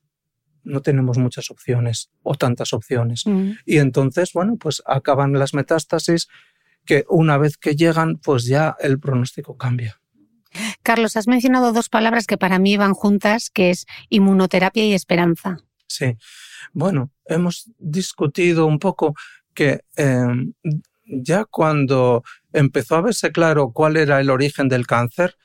no tenemos muchas opciones o tantas opciones. Mm. Y entonces, bueno, pues acaban las metástasis que una vez que llegan, pues ya el pronóstico cambia. Carlos, has mencionado dos palabras que para mí van juntas, que es inmunoterapia y esperanza. Sí, bueno, hemos discutido un poco que em, ya cuando empezó a verse claro cuál era el origen del cáncer,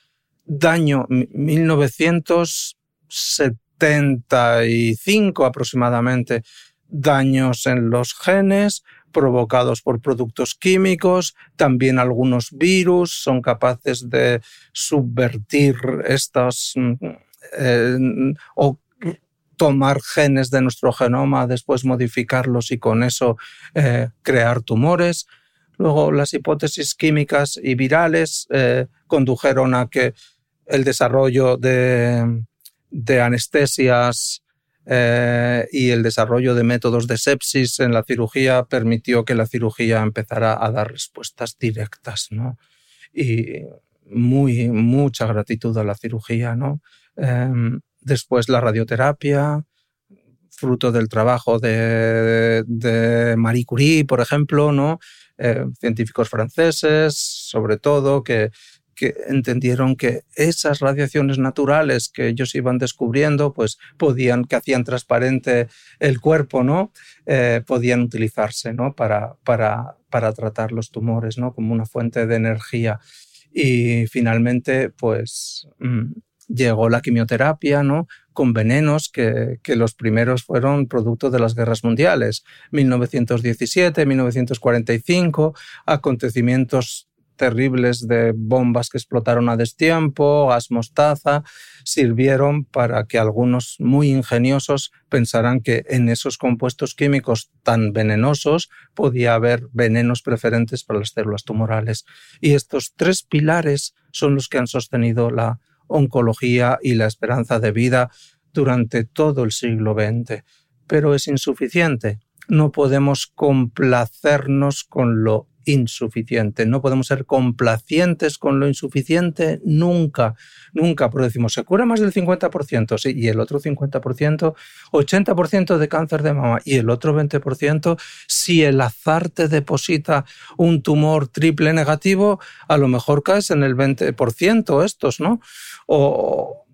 daño 1975 aproximadamente, daños en los genes, provocados por productos químicos, también algunos virus son capaces de subvertir estas mm, eh, o tomar genes de nuestro genoma, después modificarlos y con eso eh, crear tumores. Luego las hipótesis químicas y virales eh, condujeron a que el desarrollo de, de anestesias eh, y el desarrollo de métodos de sepsis en la cirugía permitió que la cirugía empezara a dar respuestas directas, ¿no? Y muy, mucha gratitud a la cirugía, ¿no? Em, después la radioterapia, fruto del trabajo de, Marie Curie, por ejemplo, ¿no? Eh, científicos franceses, sobre todo, que que entendieron que esas radiaciones naturales que ellos iban descubriendo, pues podían, que hacían transparente el cuerpo, ¿no? Eh, podían utilizarse, ¿no? Para, para, para tratar los tumores, ¿no? Como una fuente de energía. Y finalmente, pues mm, llegó la quimioterapia, ¿no? Con venenos que, que, los primeros fueron producto de las guerras mundiales. 1917, 1945, acontecimientos terribles de bombas que explotaron a destiempo, gas mostaza, sirvieron para que algunos muy ingeniosos pensaran que en esos compuestos químicos tan venenosos podía haber venenos preferentes para las células tumorales. Y estos tres pilares son los que han sostenido la oncología y la esperanza de vida durante todo el siglo XX. Pero es insuficiente. No podemos complacernos con lo insuficiente. No podemos ser complacientes con lo insuficiente nunca, nunca, pero decimos, se cura más del 50%, sí, y el otro 50%, 80% de cáncer de mama y el otro 20%, si el azar te deposita un tumor triple negativo, a lo mejor caes en el 20% estos, ¿no? O,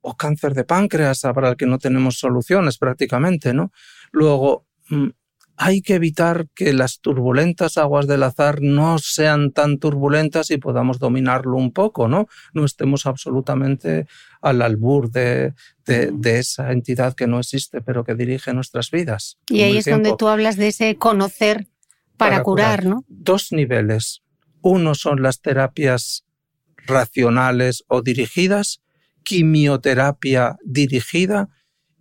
o cáncer de páncreas para el que no tenemos soluciones prácticamente, ¿no? Luego, mm, hay que evitar que las turbulentas aguas del azar no sean tan turbulentas y podamos dominarlo un poco, ¿no? No estemos absolutamente al albur de, de, esa entidad que no existe, pero que dirige nuestras vidas. Y ahí es donde tú hablas de ese conocer para, curar, ¿no? Dos niveles. Uno son las terapias racionales o dirigidas, quimioterapia dirigida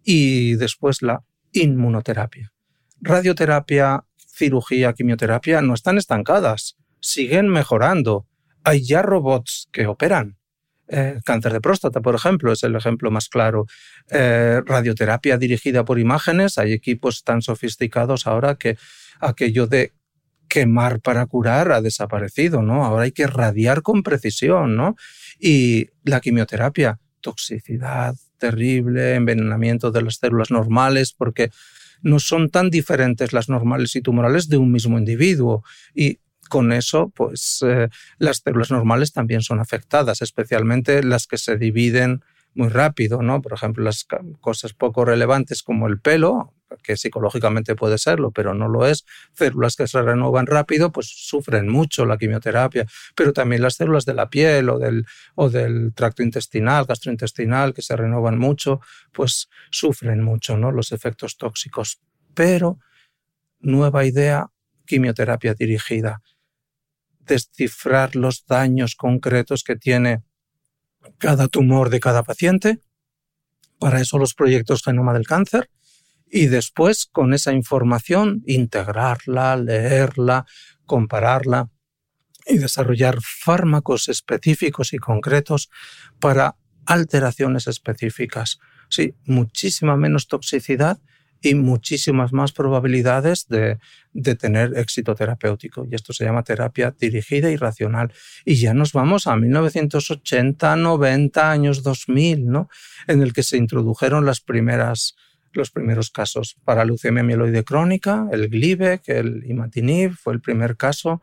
y después la inmunoterapia radioterapia, cirugía, quimioterapia no están estancadas, siguen mejorando. Hay ya robots que operan. Eh, cáncer de próstata, por ejemplo, es el ejemplo más claro. Eh, radioterapia dirigida por imágenes, hay equipos tan sofisticados ahora que aquello de quemar para curar ha desaparecido, ¿no? Ahora hay que radiar con precisión, ¿no? Y la quimioterapia, toxicidad terrible, envenenamiento de las células normales, porque no son tan diferentes las normales y tumorales de un mismo individuo. Y con eso, pues eh, las células normales también son afectadas, especialmente las que se dividen muy rápido, ¿no? Por ejemplo, las cosas poco relevantes como el pelo, que psicológicamente puede serlo, pero no lo es, células que se renuevan rápido, pues sufren mucho la quimioterapia, pero también las células de la piel o del, o del tracto intestinal, gastrointestinal, que se renuevan mucho, pues sufren mucho, ¿no? Los efectos tóxicos. Pero, nueva idea, quimioterapia dirigida. Descifrar los daños concretos que tiene cada tumor de cada paciente. Para eso los proyectos Genoma del Cáncer. Y después, con esa información, integrarla, leerla, compararla y desarrollar fármacos específicos y concretos para alteraciones específicas. Sí, muchísima menos toxicidad y muchísimas más probabilidades de, tener éxito terapéutico. Y esto se llama terapia dirigida y racional. Y ya nos vamos a 1980, 90, años 2000, ¿no? En el que se introdujeron las primeras, los primeros casos para leucemia mieloide crónica, el Glivec, el imatinib, fue el primer caso.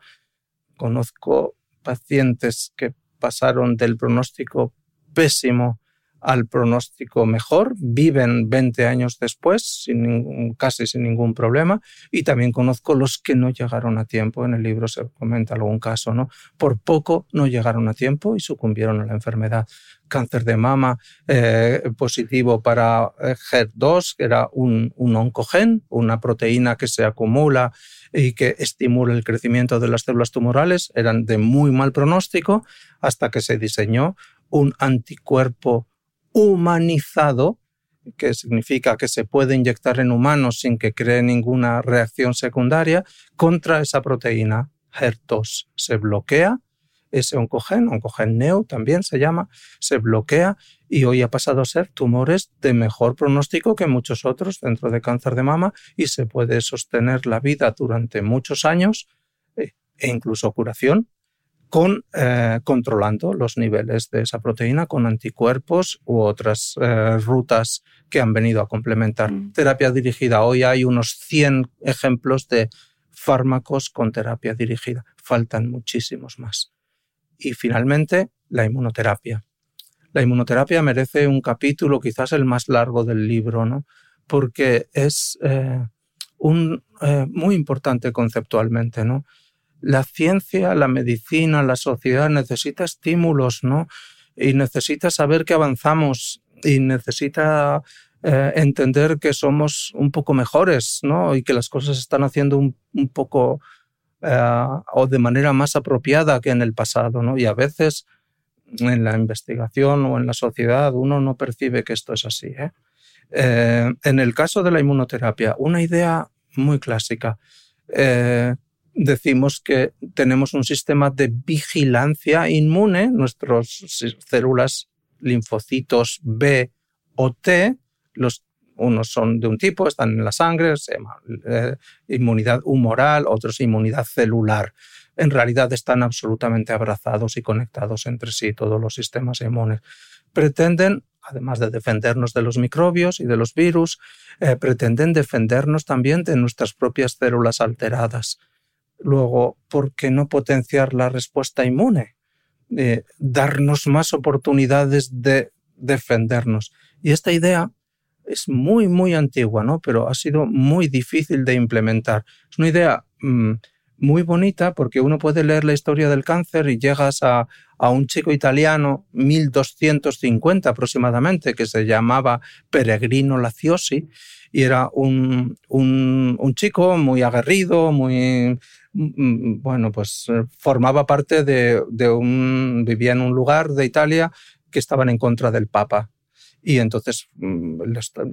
Conozco pacientes que pasaron del pronóstico pésimo al pronóstico mejor, viven 20 años después sin casi sin ningún problema y también conozco los que no llegaron a tiempo, en el libro se comenta algún caso, ¿no? Por poco no llegaron a tiempo y sucumbieron a la enfermedad. Cáncer de mama eh, positivo para HER2, eh, que era un, un oncogen, una proteína que se acumula y que estimula el crecimiento de las células tumorales, eran de muy mal pronóstico hasta que se diseñó un anticuerpo humanizado, que significa que se puede inyectar en humanos sin que cree ninguna reacción secundaria, contra esa proteína HER2. Se bloquea ese oncogen, oncogen neo también se llama, se bloquea y hoy ha pasado a ser tumores de mejor pronóstico que muchos otros dentro de cáncer de mama y se puede sostener la vida durante muchos años eh, e incluso curación con, eh, controlando los niveles de esa proteína con anticuerpos u otras eh, rutas que han venido a complementar. Mm. Terapia dirigida. Hoy hay unos 100 ejemplos de fármacos con terapia dirigida. Faltan muchísimos más. Y finalmente, la inmunoterapia. La inmunoterapia merece un capítulo, quizás el más largo del libro, ¿no? porque es eh, un, muy importante conceptualmente. ¿no? La ciencia, la medicina, la sociedad necesita estímulos, ¿no? Y necesita saber que avanzamos y necesita eh, entender que somos un poco mejores, ¿no? Y que las cosas se están haciendo un, poco eh, o de manera más apropiada que en el pasado, ¿no? Y a veces en la investigación o en la sociedad uno no percibe que esto es así. ¿eh? en el caso de la inmunoterapia, una idea muy clásica decimos que tenemos un sistema de vigilancia inmune, nuestras células linfocitos B o T, los unos son de un tipo, están en la sangre, se llama eh, inmunidad humoral, otros inmunidad celular. En realidad están absolutamente abrazados y conectados entre sí todos los sistemas inmunes. Pretenden, además de defendernos de los microbios y de los virus, eh, pretenden defendernos también de nuestras propias células alteradas. Luego, ¿por qué no potenciar la respuesta inmune? Eh, darnos más oportunidades de defendernos. Y esta idea es muy, muy antigua, ¿no? Pero ha sido muy difícil de implementar. Es una idea mm, muy bonita porque uno puede leer la historia del cáncer y llegas a, a un chico italiano, 1250 aproximadamente, que se llamaba Peregrino Laciosi, y era un, un, chico muy aguerrido, muy, bueno, pues eh, formaba parte de, un, vivía en un lugar de Italia que estaban en contra del Papa y entonces mm,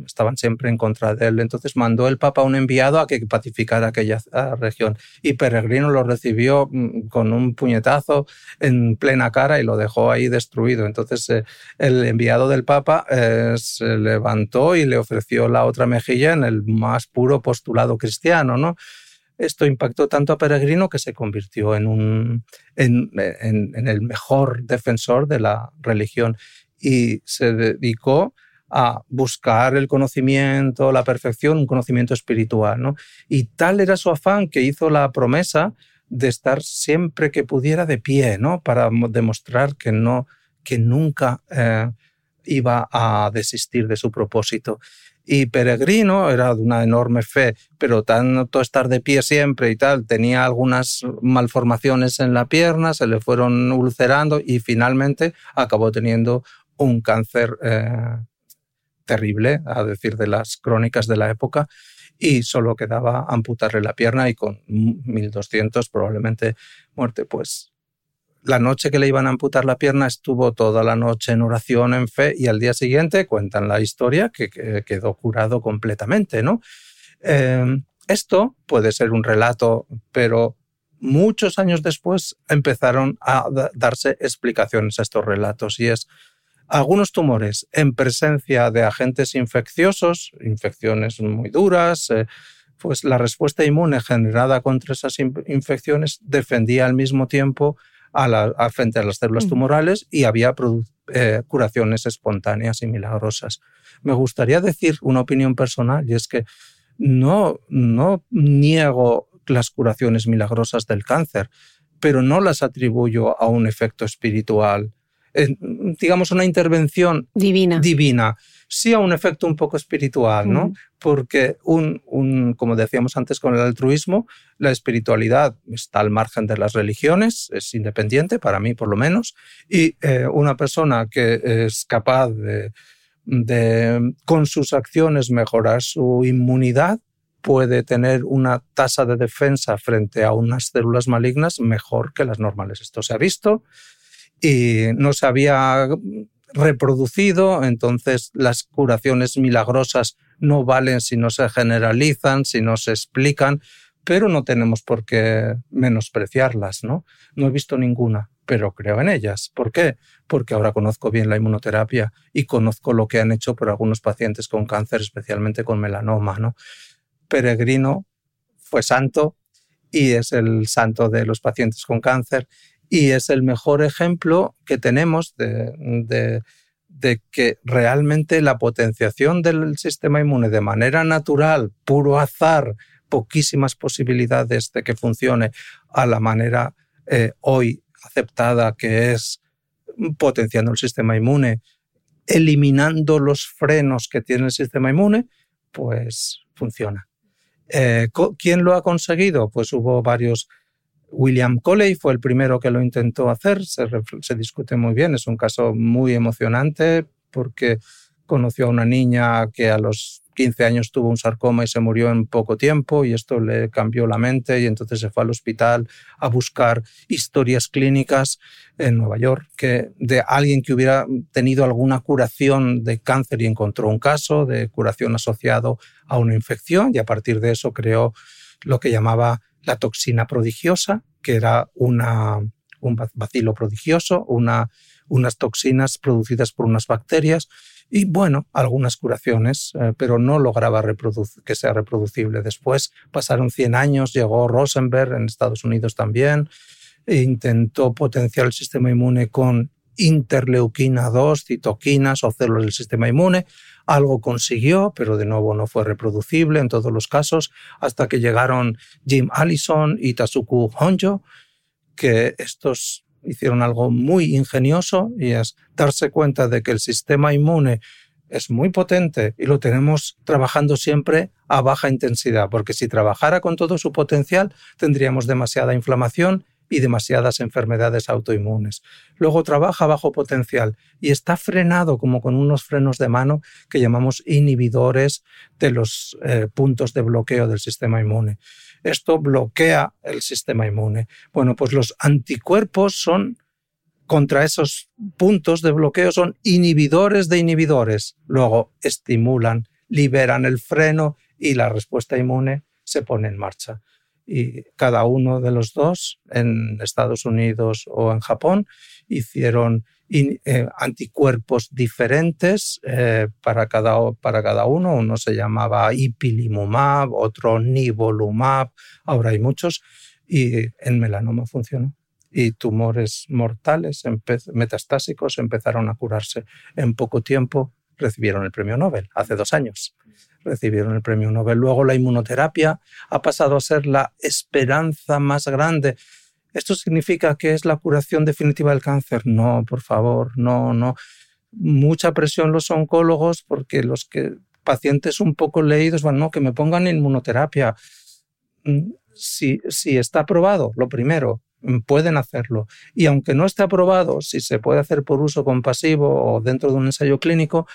estaban siempre en contra de él. Entonces mandó el Papa un enviado a que pacificara aquella región y Peregrino lo recibió con un puñetazo en plena cara y lo dejó ahí destruido. Entonces eh, el enviado del Papa eh, se levantó y le ofreció la otra mejilla en el más puro postulado cristiano, ¿no? Esto impactó tanto a Peregrino que se convirtió en, un, en, el mejor defensor de la religión y se dedicó a buscar el conocimiento, la perfección, un conocimiento espiritual. ¿no? Y tal era su afán que hizo la promesa de estar siempre que pudiera de pie, ¿no? Para demostrar que no, que nunca eh, iba a desistir de su propósito. Y Peregrino era de una enorme fe, pero tanto estar de pie siempre y tal, tenía algunas malformaciones en la pierna, se le fueron ulcerando y finalmente acabó teniendo un cáncer eh, terrible, a decir de las crónicas de la época, y solo quedaba amputarle la pierna y con 1200 probablemente muerte. Pues la noche que le iban a amputar la pierna estuvo toda la noche en oración, en fe, y al día siguiente cuentan la historia que, quedó curado completamente, ¿no? Em, esto puede ser un relato, pero muchos años después empezaron a darse explicaciones a estos relatos y es algunos tumores en presencia de agentes infecciosos, infecciones muy duras, eh, pues la respuesta inmune generada contra esas infecciones defendía al mismo tiempo a frente a las células tumorales y había eh, curaciones espontáneas y milagrosas. Me gustaría decir una opinión personal y es que no, no niego las curaciones milagrosas del cáncer, pero no las atribuyo a un efecto espiritual digamos, una intervención divina. divina. Sí a un efecto un poco espiritual, ¿no? Porque, un, un, como decíamos antes con el altruismo, la espiritualidad está al margen de las religiones, es independiente, para mí por lo menos, y eh, una persona que es capaz de, de, con sus acciones, mejorar su inmunidad, puede tener una tasa de defensa frente a unas células malignas mejor que las normales. Esto se ha visto y no se había reproducido, entonces las curaciones milagrosas no valen si no se generalizan, si no se explican, pero no tenemos por qué menospreciarlas, ¿no? No he visto ninguna, pero creo en ellas. ¿Por qué? Porque ahora conozco bien la inmunoterapia y conozco lo que han hecho por algunos pacientes con cáncer, especialmente con melanoma, ¿no? Peregrino fue santo y es el santo de los pacientes con cáncer y es el mejor ejemplo que tenemos de, que realmente la potenciación del sistema inmune de manera natural, puro azar, poquísimas posibilidades de que funcione a la manera eh, hoy aceptada que es potenciando el sistema inmune, eliminando los frenos que tiene el sistema inmune, pues funciona. Eh, ¿Quién lo ha conseguido? Pues hubo varios William Coley fue el primero que lo intentó hacer, se, discute muy bien, es un caso muy emocionante porque conoció a una niña que a los 15 años tuvo un sarcoma y se murió en poco tiempo y esto le cambió la mente y entonces se fue al hospital a buscar historias clínicas en Nueva York que de alguien que hubiera tenido alguna curación de cáncer y encontró un caso de curación asociado a una infección y a partir de eso creó lo que llamaba la toxina prodigiosa, que era una, un bacilo prodigioso, una, unas toxinas producidas por unas bacterias y bueno, algunas curaciones, eh, pero no lograba que sea reproducible. Después pasaron 100 años, llegó Rosenberg en Estados Unidos también, e intentó potenciar el sistema inmune con interleuquina 2, citoquinas o células del sistema inmune. Algo consiguió, pero de nuevo no fue reproducible en todos los casos, hasta que llegaron Jim Allison y Tasuku Honjo, que estos hicieron algo muy ingenioso y es darse cuenta de que el sistema inmune es muy potente y lo tenemos trabajando siempre a baja intensidad, porque si trabajara con todo su potencial tendríamos demasiada inflamación y demasiadas enfermedades autoinmunes. Luego trabaja bajo potencial y está frenado como con unos frenos de mano que llamamos inhibidores de los eh, puntos de bloqueo del sistema inmune. Esto bloquea el sistema inmune. Bueno, pues los anticuerpos son contra esos puntos de bloqueo son inhibidores de inhibidores. Luego estimulan, liberan el freno y la respuesta inmune se pone en marcha y cada uno de los dos en Estados Unidos o en Japón hicieron eh, anticuerpos diferentes eh, para, cada, para cada uno. Uno se llamaba ipilimumab, otro nivolumab, ahora hay muchos, y en melanoma funcionó. Y tumores mortales metastásicos empezaron a curarse en poco tiempo, recibieron el premio Nobel hace dos años. Recibieron el premio Nobel. Luego la inmunoterapia ha pasado a ser la esperanza más grande. ¿Esto significa que es la curación definitiva del cáncer? No, por favor, no, no. Mucha presión los oncólogos porque los pacientes un poco leídos van, no, que me pongan inmunoterapia. Mm, si, si está aprobado, lo primero, mm, pueden hacerlo. Y aunque no esté aprobado, si se puede hacer por uso compasivo o dentro de un ensayo clínico,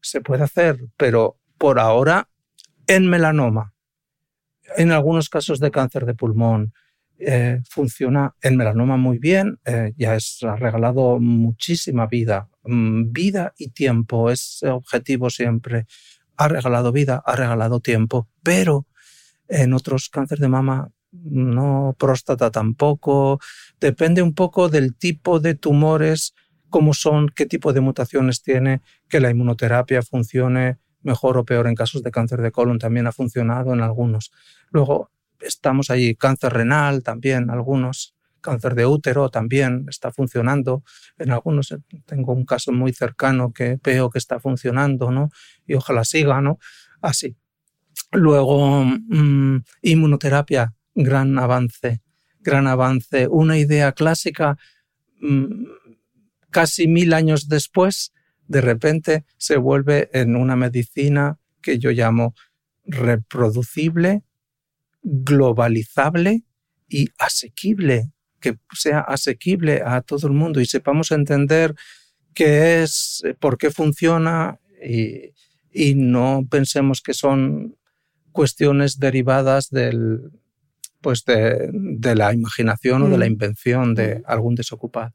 se puede hacer, pero por ahora en melanoma, en algunos casos de cáncer de pulmón, eh, funciona en melanoma muy bien, eh, ya ha regalado muchísima vida, mm, vida y tiempo, es objetivo siempre. Ha regalado vida, ha regalado tiempo, pero en otros cánceres de mama no, próstata tampoco, depende un poco del tipo de tumores, cómo son, qué tipo de mutaciones tiene, que la inmunoterapia funcione mejor o peor en casos de cáncer de colon, también ha funcionado en algunos. Luego estamos ahí, cáncer renal también, algunos, cáncer de útero también está funcionando, en algunos tengo un caso muy cercano que veo que está funcionando, ¿no? Y ojalá siga, ¿no? Así. Luego, mm, inmunoterapia, gran avance, gran avance. Una idea clásica, mm, casi mil años después, de repente se vuelve en una medicina que yo llamo reproducible, globalizable y asequible, que sea asequible a todo el mundo y sepamos entender qué es, por qué funciona y, y no pensemos que son cuestiones derivadas del, pues de, de la imaginación o de la mm. invención de mm. algún desocupado.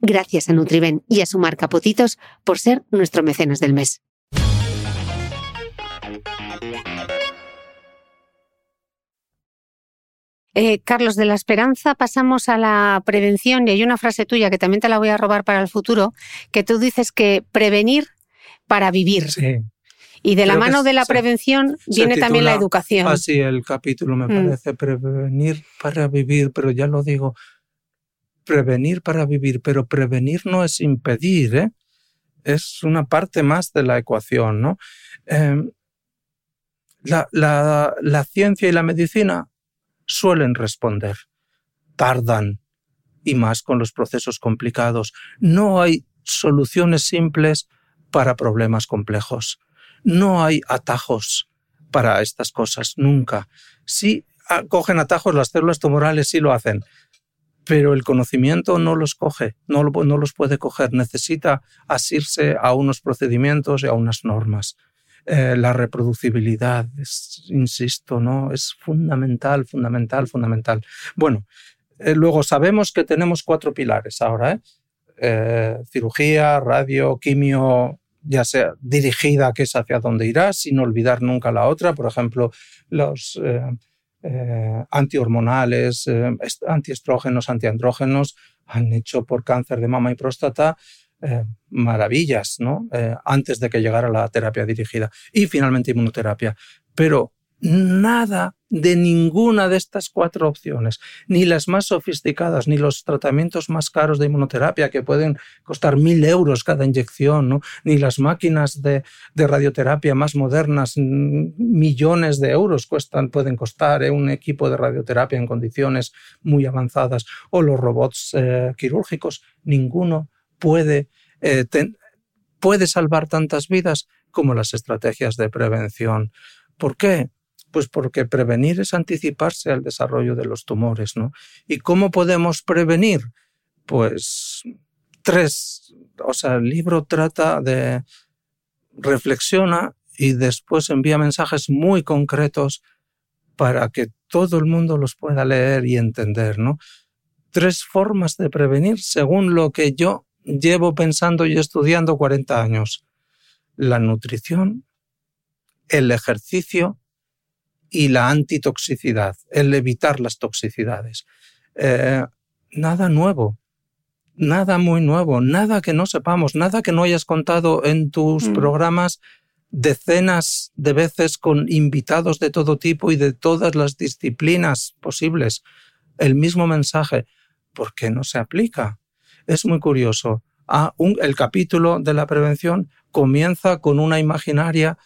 Gracias a Nutriben y a su marca Potitos por ser nuestro mecenas del mes. Eh, Carlos, de la esperanza pasamos a la prevención y hay una frase tuya que también te la voy a robar para el futuro, que tú dices que prevenir para vivir. Sí. Y de la mano de la prevención viene también la educación. Así el capítulo me mm. parece, prevenir para vivir, pero ya lo digo, prevenir para vivir, pero prevenir no es impedir, ¿eh? es una parte más de la ecuación. ¿no? Em, la, la ciencia y la medicina suelen responder, tardan, y más con los procesos complicados. No hay soluciones simples para problemas complejos. No hay atajos para estas cosas, nunca. Si cogen atajos, las células tumorales sí lo hacen, pero el conocimiento no los coge, no, no los puede coger, necesita asirse a unos procedimientos y a unas normas. Eh, la reproducibilidad, insisto, ¿no? es fundamental, fundamental, fundamental. Bueno, eh, luego sabemos que tenemos cuatro pilares ahora, ¿eh? cirugía, radio, quimio, ya sea dirigida, que es hacia dónde irá, sin olvidar nunca la otra, por ejemplo, los antihormonales, antiestrógenos, antiandrógenos, han hecho por cáncer de mama y próstata eh, maravillas, ¿no? Eh, antes de que llegara la terapia dirigida. Y finalmente inmunoterapia. Pero nada de ninguna de estas cuatro opciones, ni las más sofisticadas, ni los tratamientos más caros de inmunoterapia que pueden costar mil euros cada inyección, ¿no? ni las máquinas de, radioterapia más modernas, millones de euros cuestan, pueden costar ¿eh? un equipo de radioterapia en condiciones muy avanzadas, o los robots quirúrgicos, ninguno puede, eh, puede salvar tantas vidas como las estrategias de prevención. ¿Por qué? Pues porque prevenir es anticiparse al desarrollo de los tumores, ¿no? ¿Y cómo podemos prevenir? Pues tres, o sea, el libro trata de, reflexiona y después envía mensajes muy concretos para que todo el mundo los pueda leer y entender, ¿no? Tres formas de prevenir según lo que yo llevo pensando y estudiando 40 años. La nutrición, el ejercicio y la antitoxicidad, el evitar las toxicidades. Eh, nada nuevo, nada muy nuevo, nada que no sepamos, nada que no hayas contado en tus mm. programas decenas de veces con invitados de todo tipo y de todas las disciplinas posibles. El mismo mensaje. ¿Por qué no se aplica? es muy curioso. Ah, el capítulo de la prevención comienza con una imaginaria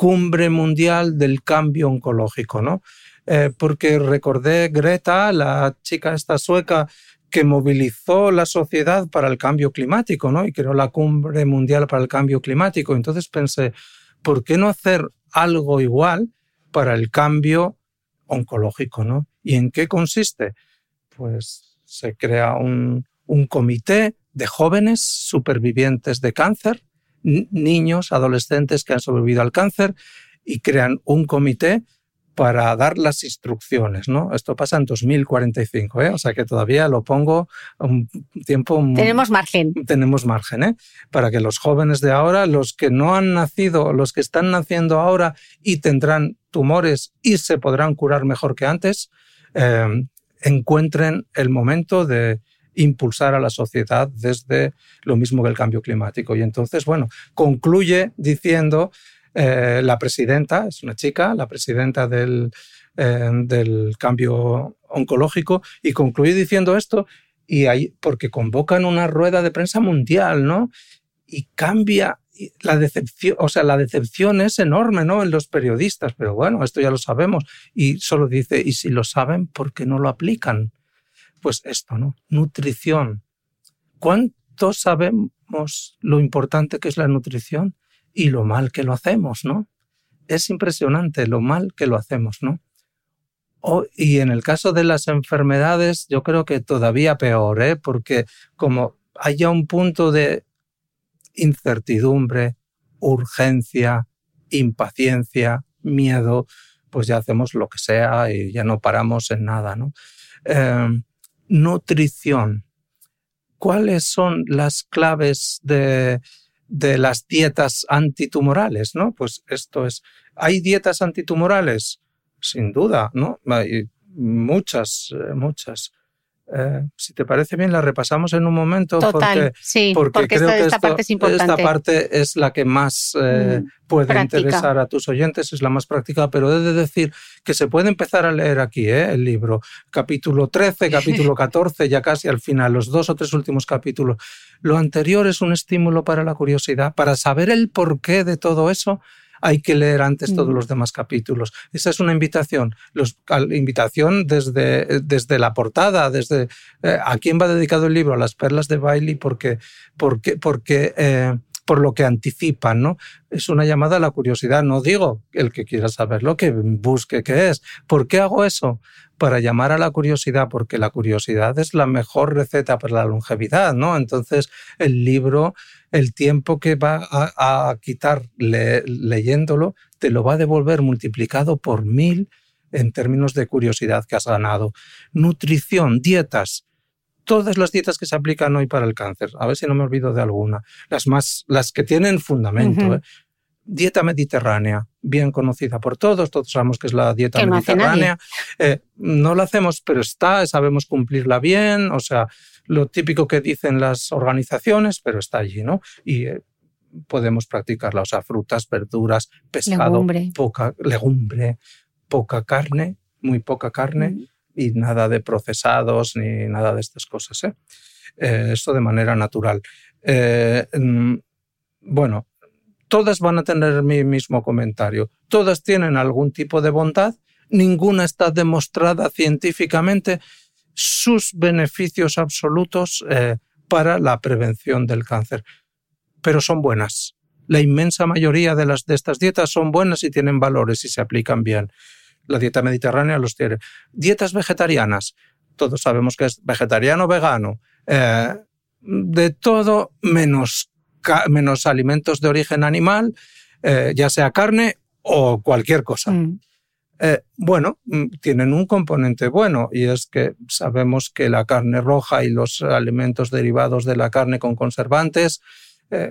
cumbre mundial del cambio oncológico, ¿no? Eh, porque recordé Greta, la chica esta sueca que movilizó la sociedad para el cambio climático, ¿no? Y creó la cumbre mundial para el cambio climático. Entonces pensé, ¿por qué no hacer algo igual para el cambio oncológico, ¿no? ¿Y en qué consiste? Pues se crea un, un comité de jóvenes supervivientes de cáncer, niños, adolescentes que han sobrevivido al cáncer y crean un comité para dar las instrucciones, ¿no? Esto pasa en 2045, ¿eh? O sea que todavía lo pongo un tiempo... Tenemos margen. Tenemos margen, ¿eh? Para que los jóvenes de ahora, los que no han nacido, los que están naciendo ahora y tendrán tumores y se podrán curar mejor que antes, eh, encuentren el momento de impulsar a la sociedad desde lo mismo que el cambio climático. Y entonces, bueno, concluye diciendo eh, la presidenta, es una chica, la presidenta del, eh, del cambio oncológico, y concluye diciendo esto, y ahí, porque convocan una rueda de prensa mundial, ¿no? Y cambia la decepción, o sea, la decepción es enorme, ¿no? En los periodistas, pero bueno, esto ya lo sabemos. Y solo dice, y si lo saben, ¿por qué no lo aplican? Pues esto, ¿no? Nutrición. ¿Cuánto sabemos lo importante que es la nutrición y lo mal que lo hacemos, ¿no? Es impresionante lo mal que lo hacemos, ¿no? y en el caso de las enfermedades, yo creo que todavía peor, ¿eh? Porque como haya un punto de incertidumbre, urgencia, impaciencia, miedo, pues ya hacemos lo que sea y ya no paramos en nada, ¿no? Em, nutrición. ¿Cuáles son las claves de, las dietas antitumorales? ¿no? Pues esto es. ¿Hay dietas antitumorales? Sin duda, ¿no? Hay muchas, eh, muchas. Eh, si te parece bien, la repasamos en un momento. porque, sí, porque, creo que esta, parte es importante. esta parte es la que más eh, mm, puede interesar a tus oyentes, es la más práctica, pero he de decir que se puede empezar a leer aquí ¿eh? el libro. Capítulo 13, capítulo 14, ya casi al final, los dos o tres últimos capítulos. Lo anterior es un estímulo para la curiosidad, para saber el porqué de todo eso hay que leer antes todos mm. los demás capítulos. Esa es una invitación. Los, invitación desde, desde la portada, desde eh, a quién va dedicado el libro, a las perlas de Bailey, porque, porque, porque, eh, por lo que anticipan, ¿no? Es una llamada a la curiosidad. No digo el que quiera saberlo, que busque qué es. ¿Por qué hago eso? Para llamar a la curiosidad, porque la curiosidad es la mejor receta para la longevidad, ¿no? Entonces, el libro, el tiempo que va a, quitar leyéndolo, te lo va a devolver multiplicado por mil en términos de curiosidad que has ganado. Nutrición, dietas, todas las dietas que se aplican hoy para el cáncer, a ver si no me olvido de alguna, las más, las que tienen fundamento. ¿eh? Dieta mediterránea, bien conocida por todos, todos sabemos que es la dieta mediterránea. Eh, no la hacemos, pero está, sabemos cumplirla bien, o sea, lo típico que dicen las organizaciones, pero está allí, ¿no? Y eh, podemos practicarla, o sea, frutas, verduras, pescado, poca legumbre, poca carne, muy poca carne y nada de procesados ni nada de estas cosas. ¿eh? eh esto de manera natural. Eh, mm, bueno, todas van a tener mi mismo comentario. Todas tienen algún tipo de bondad. Ninguna está demostrada científicamente sus beneficios absolutos eh, para la prevención del cáncer. Pero son buenas. La inmensa mayoría de, las, de estas dietas son buenas y tienen valores y se aplican bien la dieta mediterránea los tiene. Dietas vegetarianas, todos sabemos que es vegetariano, vegano, eh, de todo menos, menos alimentos de origen animal, eh, ya sea carne o cualquier cosa. Mm. Eh, bueno, mm, tienen un componente bueno y es que sabemos que la carne roja y los alimentos derivados de la carne con conservantes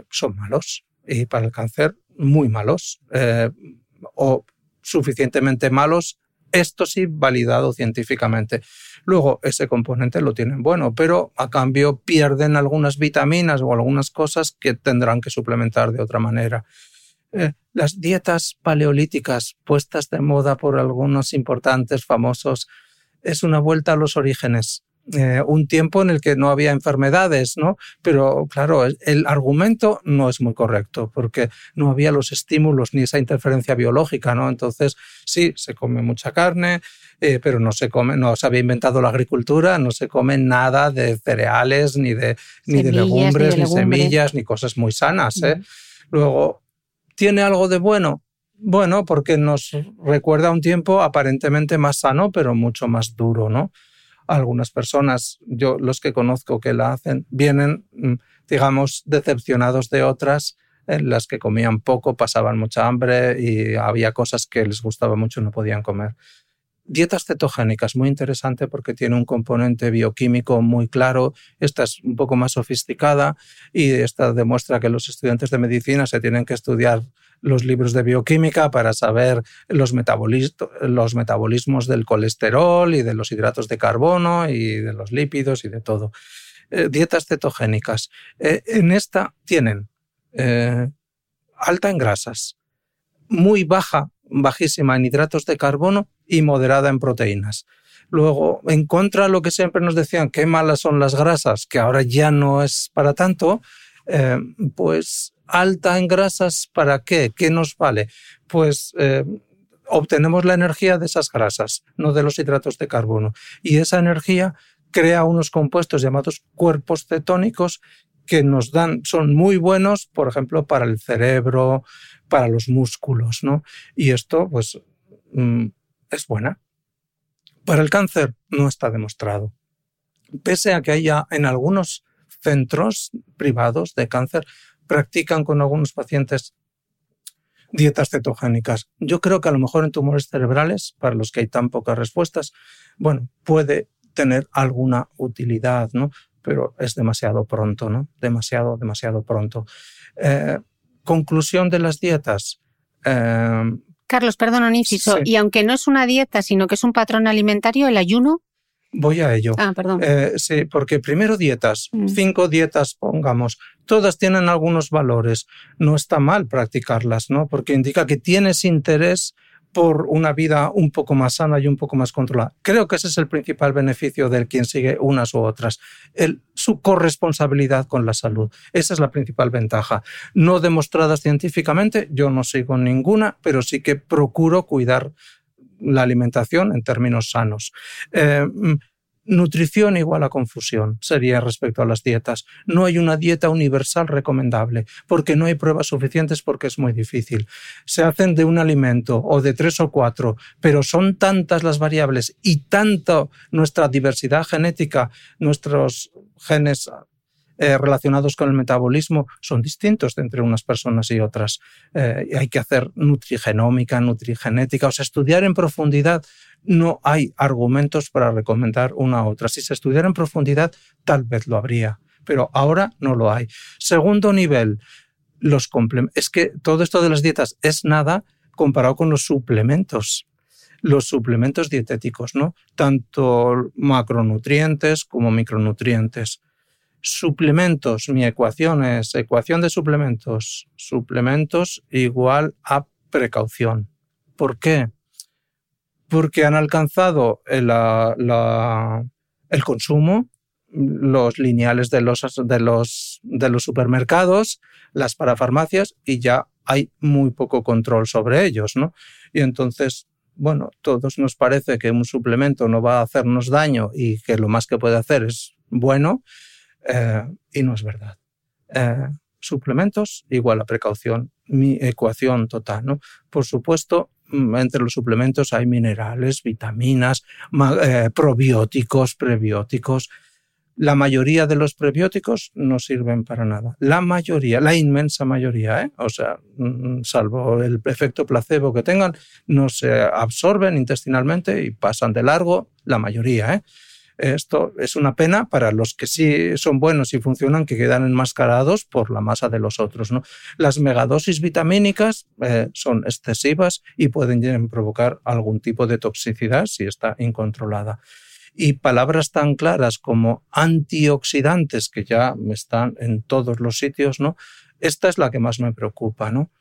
son malos y para el cáncer muy malos. o suficientemente malos, esto sí validado científicamente. Luego, ese componente lo tienen bueno, pero a cambio pierden algunas vitaminas o algunas cosas que tendrán que suplementar de otra manera. Eh, las dietas paleolíticas puestas de moda por algunos importantes famosos es una vuelta a los orígenes. Eh, un tiempo en el que no había enfermedades, ¿no? Pero claro, el, argumento no es muy correcto porque no había los estímulos ni esa interferencia biológica, ¿no? Entonces, sí, se come mucha carne, eh, pero no se come, no se había inventado la agricultura, no se come nada de cereales, ni de, ni de legumbres, ni, semillas, ni cosas muy sanas. ¿eh? Luego, ¿tiene algo de bueno? Bueno, porque nos recuerda un tiempo aparentemente más sano, pero mucho más duro, ¿no? Algunas personas, yo los que conozco que la hacen, vienen, mm, digamos, decepcionados de otras en las que comían poco, pasaban mucha hambre y había cosas que les gustaba mucho y no podían comer. Dietas cetogénicas, muy interesante porque tiene un componente bioquímico muy claro. Esta es un poco más sofisticada y esta demuestra que los estudiantes de medicina se tienen que estudiar los libros de bioquímica para saber los, los metabolismos del colesterol y de los hidratos de carbono y de los lípidos y de todo. Eh, dietas cetogénicas. Eh, en esta tienen eh, alta en grasas, muy baja, bajísima en hidratos de carbono y moderada en proteínas. Luego, en contra de lo que siempre nos decían, qué malas son las grasas, que ahora ya no es para tanto, pues alta en grasas, ¿para qué? ¿Qué nos vale? Pues eh, obtenemos la energía de esas grasas, no de los hidratos de carbono. Y esa energía crea unos compuestos llamados cuerpos cetónicos que nos dan, son muy buenos, por ejemplo, para el cerebro, para los músculos, ¿no? Y esto, pues, mm, es buena. Para el cáncer no está demostrado. Pese a que haya en algunos centros privados de cáncer practican con algunos pacientes dietas cetogénicas. Yo creo que a lo mejor en tumores cerebrales, para los que hay tan pocas respuestas, bueno, puede tener alguna utilidad, ¿no? Pero es demasiado pronto, ¿no? Demasiado, demasiado pronto. Eh, conclusión de las dietas. Eh, Carlos, perdón, un inciso. Y aunque no es una dieta, sino que es un patrón alimentario, el ayuno Voy a ello. Ah, perdón. Eh, sí, porque primero dietas, mm. cinco dietas pongamos, todas tienen algunos valores. No está mal practicarlas, ¿no? Porque indica que tienes interés por una vida un poco más sana y un poco más controlada. Creo que ese es el principal beneficio del quien sigue unas u otras, el, su corresponsabilidad con la salud. Esa es la principal ventaja. No demostradas científicamente, yo no sigo ninguna, pero sí que procuro cuidar la alimentación en términos sanos. Eh, mm, Nutrición igual a confusión sería respecto a las dietas. No hay una dieta universal recomendable porque no hay pruebas suficientes porque es muy difícil. Se hacen de un alimento o de tres o cuatro, pero son tantas las variables y tanto nuestra diversidad genética, nuestros genes eh, relacionados con el metabolismo son distintos entre unas personas y otras. Eh, hay que hacer nutrigenómica, nutrigenética, o sea, estudiar en profundidad no hay argumentos para recomendar una a otra. Si se estudiara en profundidad, tal vez lo habría, pero ahora no lo hay. Segundo nivel, los Es que todo esto de las dietas es nada comparado con los suplementos. Los suplementos dietéticos, ¿no? Tanto macronutrientes como micronutrientes. Suplementos, mi ecuación es ecuación de suplementos. Suplementos igual a precaución. ¿Por qué? porque han alcanzado el, consumo, los lineales de los, de, los, de los supermercados, las parafarmacias, y ya hay muy poco control sobre ellos, ¿no? Y entonces, bueno, todos nos parece que un suplemento no va a hacernos daño y que lo más que puede hacer es bueno, eh, y no es verdad. Eh, suplementos igual a precaución, mi ecuación total, ¿no? Por supuesto, Mm, entre los suplementos hay minerales, vitaminas, eh, probióticos, prebióticos. La mayoría de los prebióticos no sirven para nada. La mayoría, la inmensa mayoría, ¿eh? o sea, mm, salvo el efecto placebo que tengan, no se absorben intestinalmente y pasan de largo la mayoría. Esto es una pena para los que sí son buenos y funcionan, que quedan enmascarados por la masa de los otros. ¿no? Las megadosis vitamínicas eh, son excesivas y pueden provocar algún tipo de toxicidad si está incontrolada. Y palabras tan claras como antioxidantes, que ya están en todos los sitios, ¿no? Esta es la que más me preocupa, ¿no?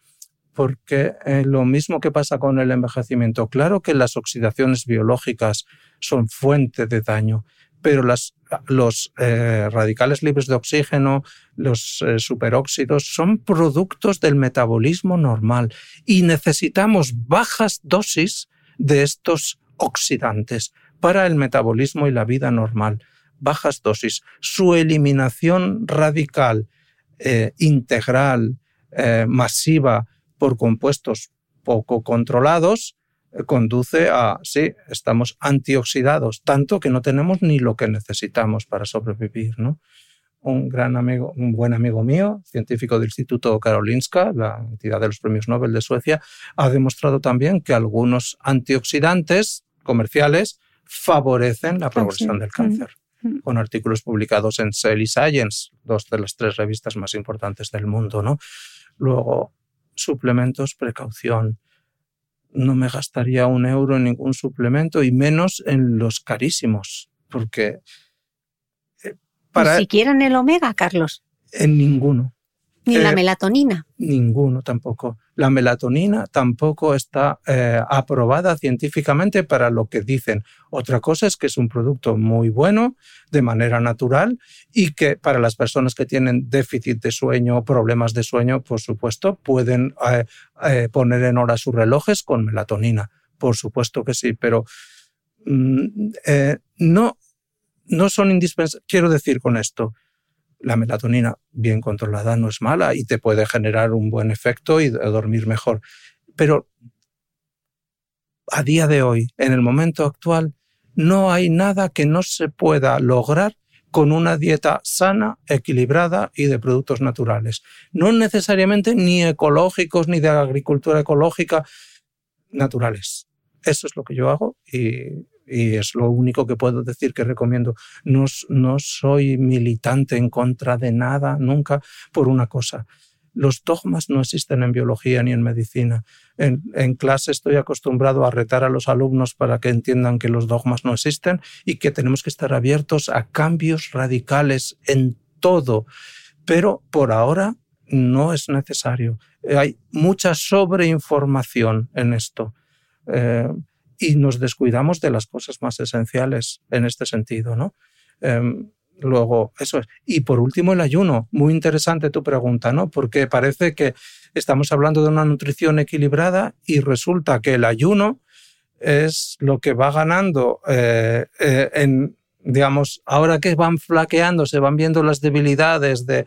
Porque eh, lo mismo que pasa con el envejecimiento, claro que las oxidaciones biológicas son fuente de daño, pero los eh, radicales libres de oxígeno, los eh, superóxidos, son productos del metabolismo normal y necesitamos bajas dosis de estos oxidantes para el metabolismo y la vida normal. Bajas dosis. Su eliminación radical, integral, masiva, por compuestos poco controlados eh, conduce a, sí, estamos antioxidados, tanto que no tenemos ni lo que necesitamos para sobrevivir. ¿no? Un gran amigo, un buen amigo mío, científico del Instituto Karolinska, la entidad de los premios Nobel de Suecia, ha demostrado también que algunos antioxidantes comerciales favorecen la progresión del cáncer, mm, mm. con artículos publicados en Cell y Science, dos de las tres revistas más importantes del mundo. ¿no? Luego, suplementos, precaución. No me gastaría un euro en ningún suplemento y menos en los carísimos, porque... Eh, para, Ni siquiera en el omega, Carlos. En ninguno. Ni en la eh, melatonina. Ninguno tampoco. La melatonina tampoco está eh, aprobada científicamente para lo que dicen. Otra cosa es que es un producto muy bueno de manera natural y que para las personas que tienen déficit de sueño o problemas de sueño, por supuesto, pueden eh, poner en hora sus relojes con melatonina. Por supuesto que sí, pero mm, no, no son indispensables. Quiero decir con esto, la melatonina bien controlada no es mala y te puede generar un buen efecto y dormir mejor. Pero a día de hoy, en el momento actual, no hay nada que no se pueda lograr con una dieta sana, equilibrada y de productos naturales. No necesariamente ni ecológicos ni de agricultura ecológica, naturales. Eso es lo que yo hago y y es lo único que puedo decir que recomiendo. No, no soy militante en contra de nada, nunca, por una cosa. Los dogmas no existen en biología ni en medicina. En, clase estoy acostumbrado a retar a los alumnos para que entiendan que los dogmas no existen y que tenemos que estar abiertos a cambios radicales en todo. Pero por ahora no es necesario. Hay mucha sobreinformación en esto. Eh, y nos descuidamos de las cosas más esenciales en este sentido, ¿no? Em, luego, eso es. Y por último, el ayuno. Muy interesante tu pregunta, ¿no? Porque parece que estamos hablando de una nutrición equilibrada y resulta que el ayuno es lo que va ganando eh, eh, en digamos, ahora que van flaqueando, se van viendo las debilidades de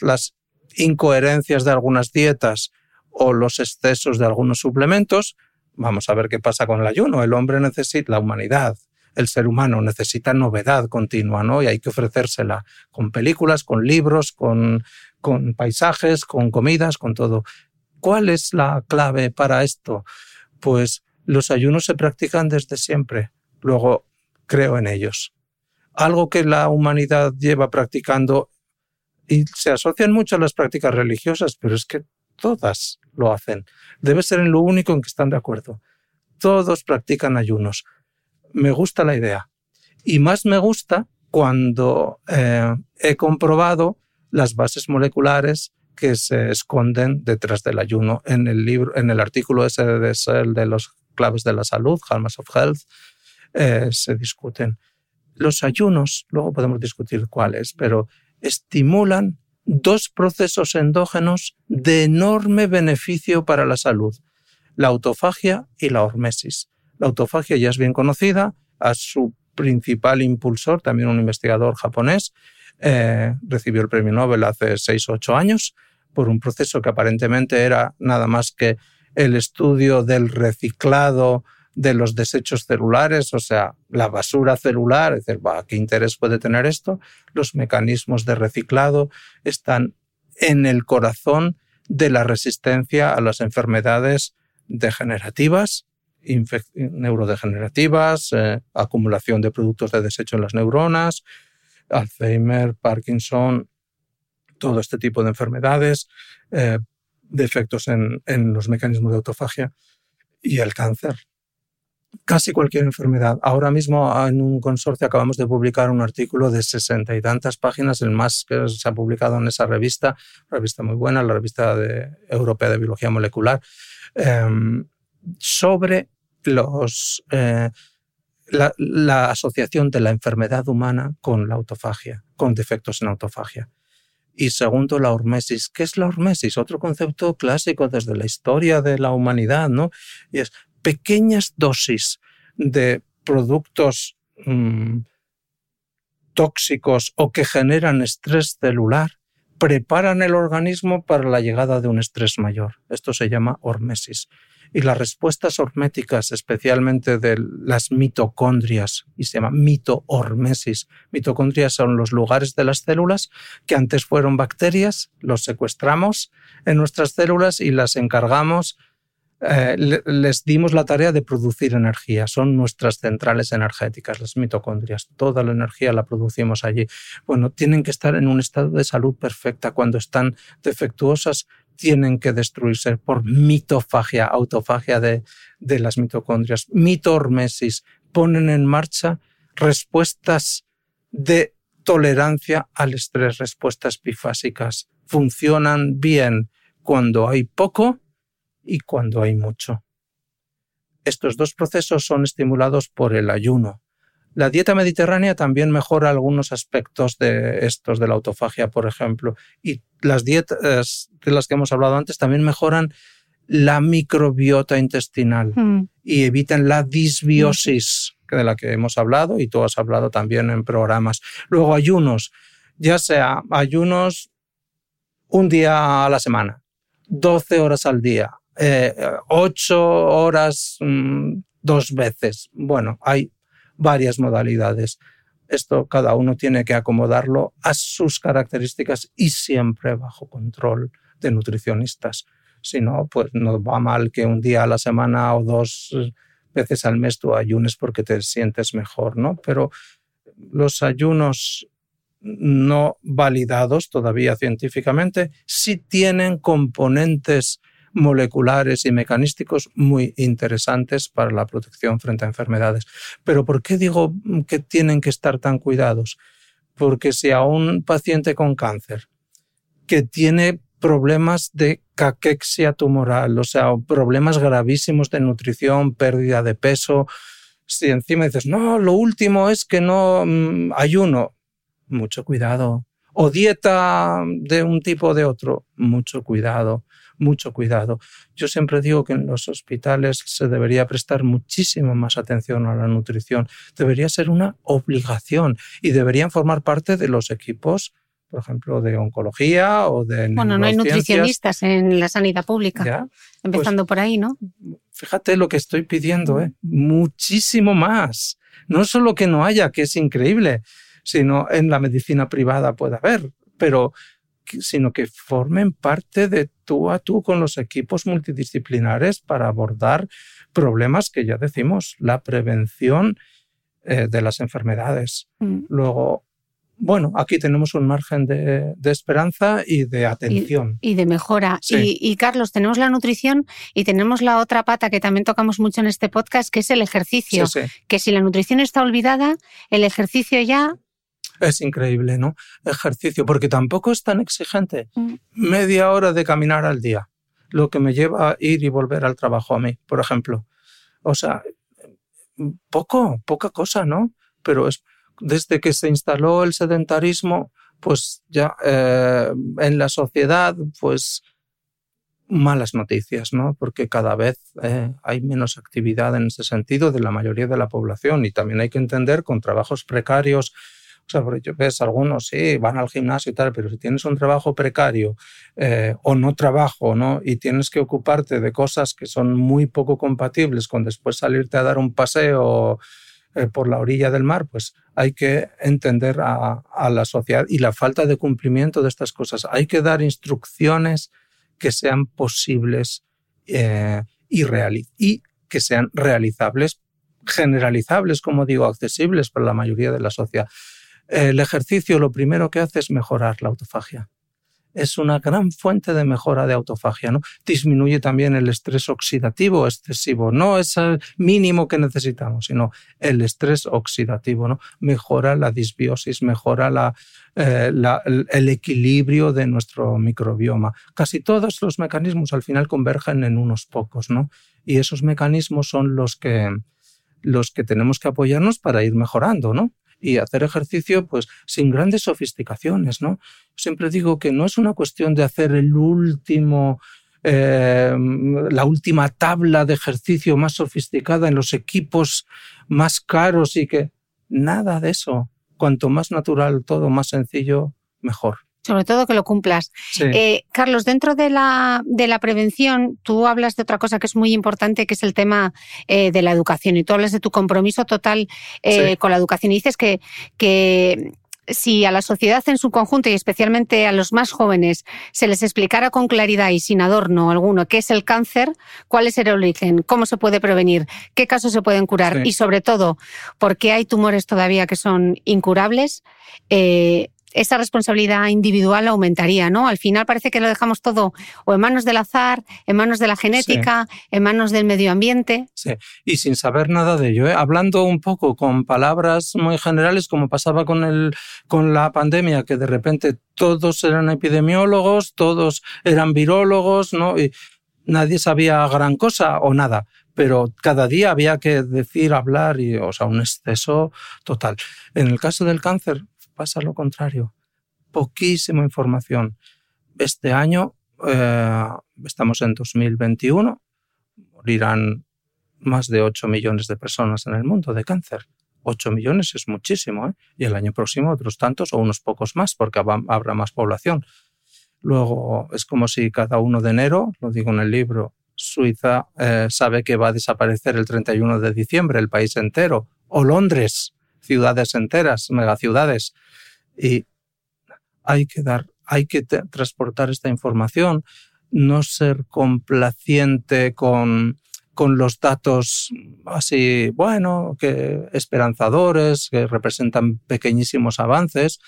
las incoherencias de algunas dietas o los excesos de algunos suplementos, vamos a ver qué pasa con el ayuno. El hombre necesita, la humanidad, el ser humano necesita novedad continua, ¿no? Y hay que ofrecérsela con películas, con libros, con, con paisajes, con comidas, con todo. ¿Cuál es la clave para esto? Pues los ayunos se practican desde siempre. Luego, creo en ellos. Algo que la humanidad lleva practicando y se asocian mucho a las prácticas religiosas, pero es que todas lo hacen. Debe ser en lo único en que están de acuerdo. Todos practican ayunos. Me gusta la idea. Y más me gusta cuando eh, he comprobado las bases moleculares que se esconden detrás del ayuno. En el libro, en el artículo ese de, de los claves de la salud, Hallmarks of Health, eh, se discuten. Los ayunos, luego podemos discutir cuáles, pero estimulan dos procesos endógenos de enorme beneficio para la salud, la autofagia y la hormesis. La autofagia ya es bien conocida, a su principal impulsor, también un investigador japonés, eh, recibió el premio Nobel hace seis o ocho años por un proceso que aparentemente era nada más que el estudio del reciclado de los desechos celulares, o sea, la basura celular, es decir, ¿qué interés puede tener esto? Los mecanismos de reciclado están en el corazón de la resistencia a las enfermedades degenerativas, neurodegenerativas, eh, acumulación de productos de desecho en las neuronas, Alzheimer, Parkinson, todo este tipo de enfermedades, eh, defectos en, en los mecanismos de autofagia y el cáncer casi cualquier enfermedad. Ahora mismo en un consorcio acabamos de publicar un artículo de sesenta y tantas páginas, el más que se ha publicado en esa revista, revista muy buena, la revista de, Europea de Biología Molecular, em, sobre los, eh, la, la asociación de la enfermedad humana con la autofagia, con defectos en autofagia. Y segundo, la hormesis. ¿Qué es la hormesis? Otro concepto clásico desde la historia de la humanidad, ¿no? Y es pequeñas dosis de productos mm, tóxicos o que generan estrés celular preparan el organismo para la llegada de un estrés mayor. Esto se llama hormesis. Y las respuestas horméticas, especialmente de las mitocondrias, y se llama mitohormesis. Mitocondrias son los lugares de las células que antes fueron bacterias, los secuestramos en nuestras células y las encargamos eh, les dimos la tarea de producir energía. Son nuestras centrales energéticas, las mitocondrias. Toda la energía la producimos allí. Bueno, tienen que estar en un estado de salud perfecta. Cuando están defectuosas, tienen que destruirse por mitofagia, autofagia de, de las mitocondrias. Mitohormesis ponen en marcha respuestas de tolerancia al estrés, respuestas bifásicas. Funcionan bien cuando hay poco y cuando hay mucho. Estos dos procesos son estimulados por el ayuno. La dieta mediterránea también mejora algunos aspectos de estos, de la autofagia, por ejemplo, y las dietas de las que hemos hablado antes también mejoran la microbiota intestinal mm. y evitan la disbiosis de la que hemos hablado y tú has hablado también en programas. Luego ayunos, ya sea ayunos un día a la semana, 12 horas al día, eh, ocho horas mm, dos veces. Bueno, hay varias modalidades. Esto cada uno tiene que acomodarlo a sus características y siempre bajo control de nutricionistas. Si no, pues no va mal que un día a la semana o dos veces al mes tú ayunes porque te sientes mejor, ¿no? Pero los ayunos no validados todavía científicamente sí tienen componentes moleculares y mecanísticos muy interesantes para la protección frente a enfermedades. Pero ¿por qué digo que tienen que estar tan cuidados? Porque si a un paciente con cáncer que tiene problemas de caquexia tumoral, o sea, problemas gravísimos de nutrición, pérdida de peso, si encima dices, no, lo último es que no mm, ayuno, mucho cuidado. O dieta de un tipo o de otro, mucho cuidado mucho cuidado. Yo siempre digo que en los hospitales se debería prestar muchísimo más atención a la nutrición. Debería ser una obligación y deberían formar parte de los equipos por ejemplo, de oncología o de... Bueno, no hay nutricionistas en la sanidad pública, empezando pues por ahí, ¿no? Fíjate lo que estoy pidiendo, ¿eh? muchísimo más. No solo que no haya, que es increíble, sino en la medicina privada puede haber, pero sino que formen parte de tú a tú con los equipos multidisciplinares para abordar problemas que ya decimos, la prevención eh, de las enfermedades. Mm. Luego, bueno, aquí tenemos un margen de, esperanza y de atención. Y, de mejora. Y, Carlos, tenemos la nutrición y tenemos la otra pata que también tocamos mucho en este podcast, que es el ejercicio. Que si la nutrición está olvidada, el ejercicio ya... Es increíble, ¿no? Ejercicio, porque tampoco es tan exigente. Mm. Media hora de caminar al día, lo que me lleva a ir y volver al trabajo a mí, por ejemplo. O sea, poco, poca cosa, ¿no? Pero es desde que se instaló el sedentarismo, pues ya eh, en la sociedad, pues malas noticias, ¿no? Porque cada vez eh, hay menos actividad en ese sentido de la mayoría de la población y también hay que entender con trabajos precarios. O sea, porque ves, algunos sí van al gimnasio y tal, pero si tienes un trabajo precario eh, o no trabajo, ¿no? Y tienes que ocuparte de cosas que son muy poco compatibles con después salirte a dar un paseo eh, por la orilla del mar, pues hay que entender a, la sociedad y la falta de cumplimiento de estas cosas. Hay que dar instrucciones que sean posibles eh, y, y que sean realizables, generalizables, como digo, accesibles para la mayoría de la sociedad. El ejercicio lo primero que hace es mejorar la autofagia es una gran fuente de mejora de autofagia. ¿no? Disminuye también el estrés oxidativo excesivo. No es el mínimo que necesitamos, sino el estrés oxidativo. ¿no? Mejora la disbiosis, mejora eh, el equilibrio de nuestro microbioma. Casi todos los mecanismos al final convergen en unos pocos. ¿no? Y esos mecanismos son los que, los que tenemos que apoyarnos para ir mejorando. ¿no? Y hacer ejercicio pues sin grandes sofisticaciones, ¿no? Siempre digo que no es una cuestión de hacer el último eh, la última tabla de ejercicio más sofisticada en los equipos más caros y que nada de eso. Cuanto más natural todo, más sencillo, mejor. Sobre todo que lo cumplas. Eh, Carlos, dentro de la, de la prevención, tú hablas de otra cosa que es muy importante, que es el tema eh, de la educación. Y tú hablas de tu compromiso total eh, con la educación. Y dices que, que si a la sociedad en su conjunto y especialmente a los más jóvenes se les explicara con claridad y sin adorno alguno qué es el cáncer, cuál es el origen, cómo se puede prevenir, qué casos se pueden curar y sobre todo por qué hay tumores todavía que son incurables, eh, esa responsabilidad individual aumentaría, ¿no? Al final parece que lo dejamos todo o en manos del azar, en manos de la genética, en manos del medio ambiente. Sí, y sin saber nada de ello, ¿eh? hablando un poco con palabras muy generales, como pasaba con, el, con la pandemia, que de repente todos eran epidemiólogos, todos eran virólogos, ¿no? Y nadie sabía gran cosa o nada pero cada día había que decir, hablar, y, o sea, un exceso total. En el caso del cáncer, pasa lo contrario. Poquísima información. Este año, eh, estamos en 2021, morirán más de 8 millones de personas en el mundo de cáncer. 8 millones es muchísimo, ¿eh? y el año próximo otros tantos o unos pocos más, porque habrá más población. Luego, es como si cada 1 de enero, lo digo en el libro, Suiza eh, sabe que va a desaparecer el 31 de diciembre el país entero, o Londres, ciudades enteras, megaciudades. Y hay que dar, hay que transportar esta información, no ser complaciente con, con los datos así, bueno, que esperanzadores, que representan pequeñísimos avances.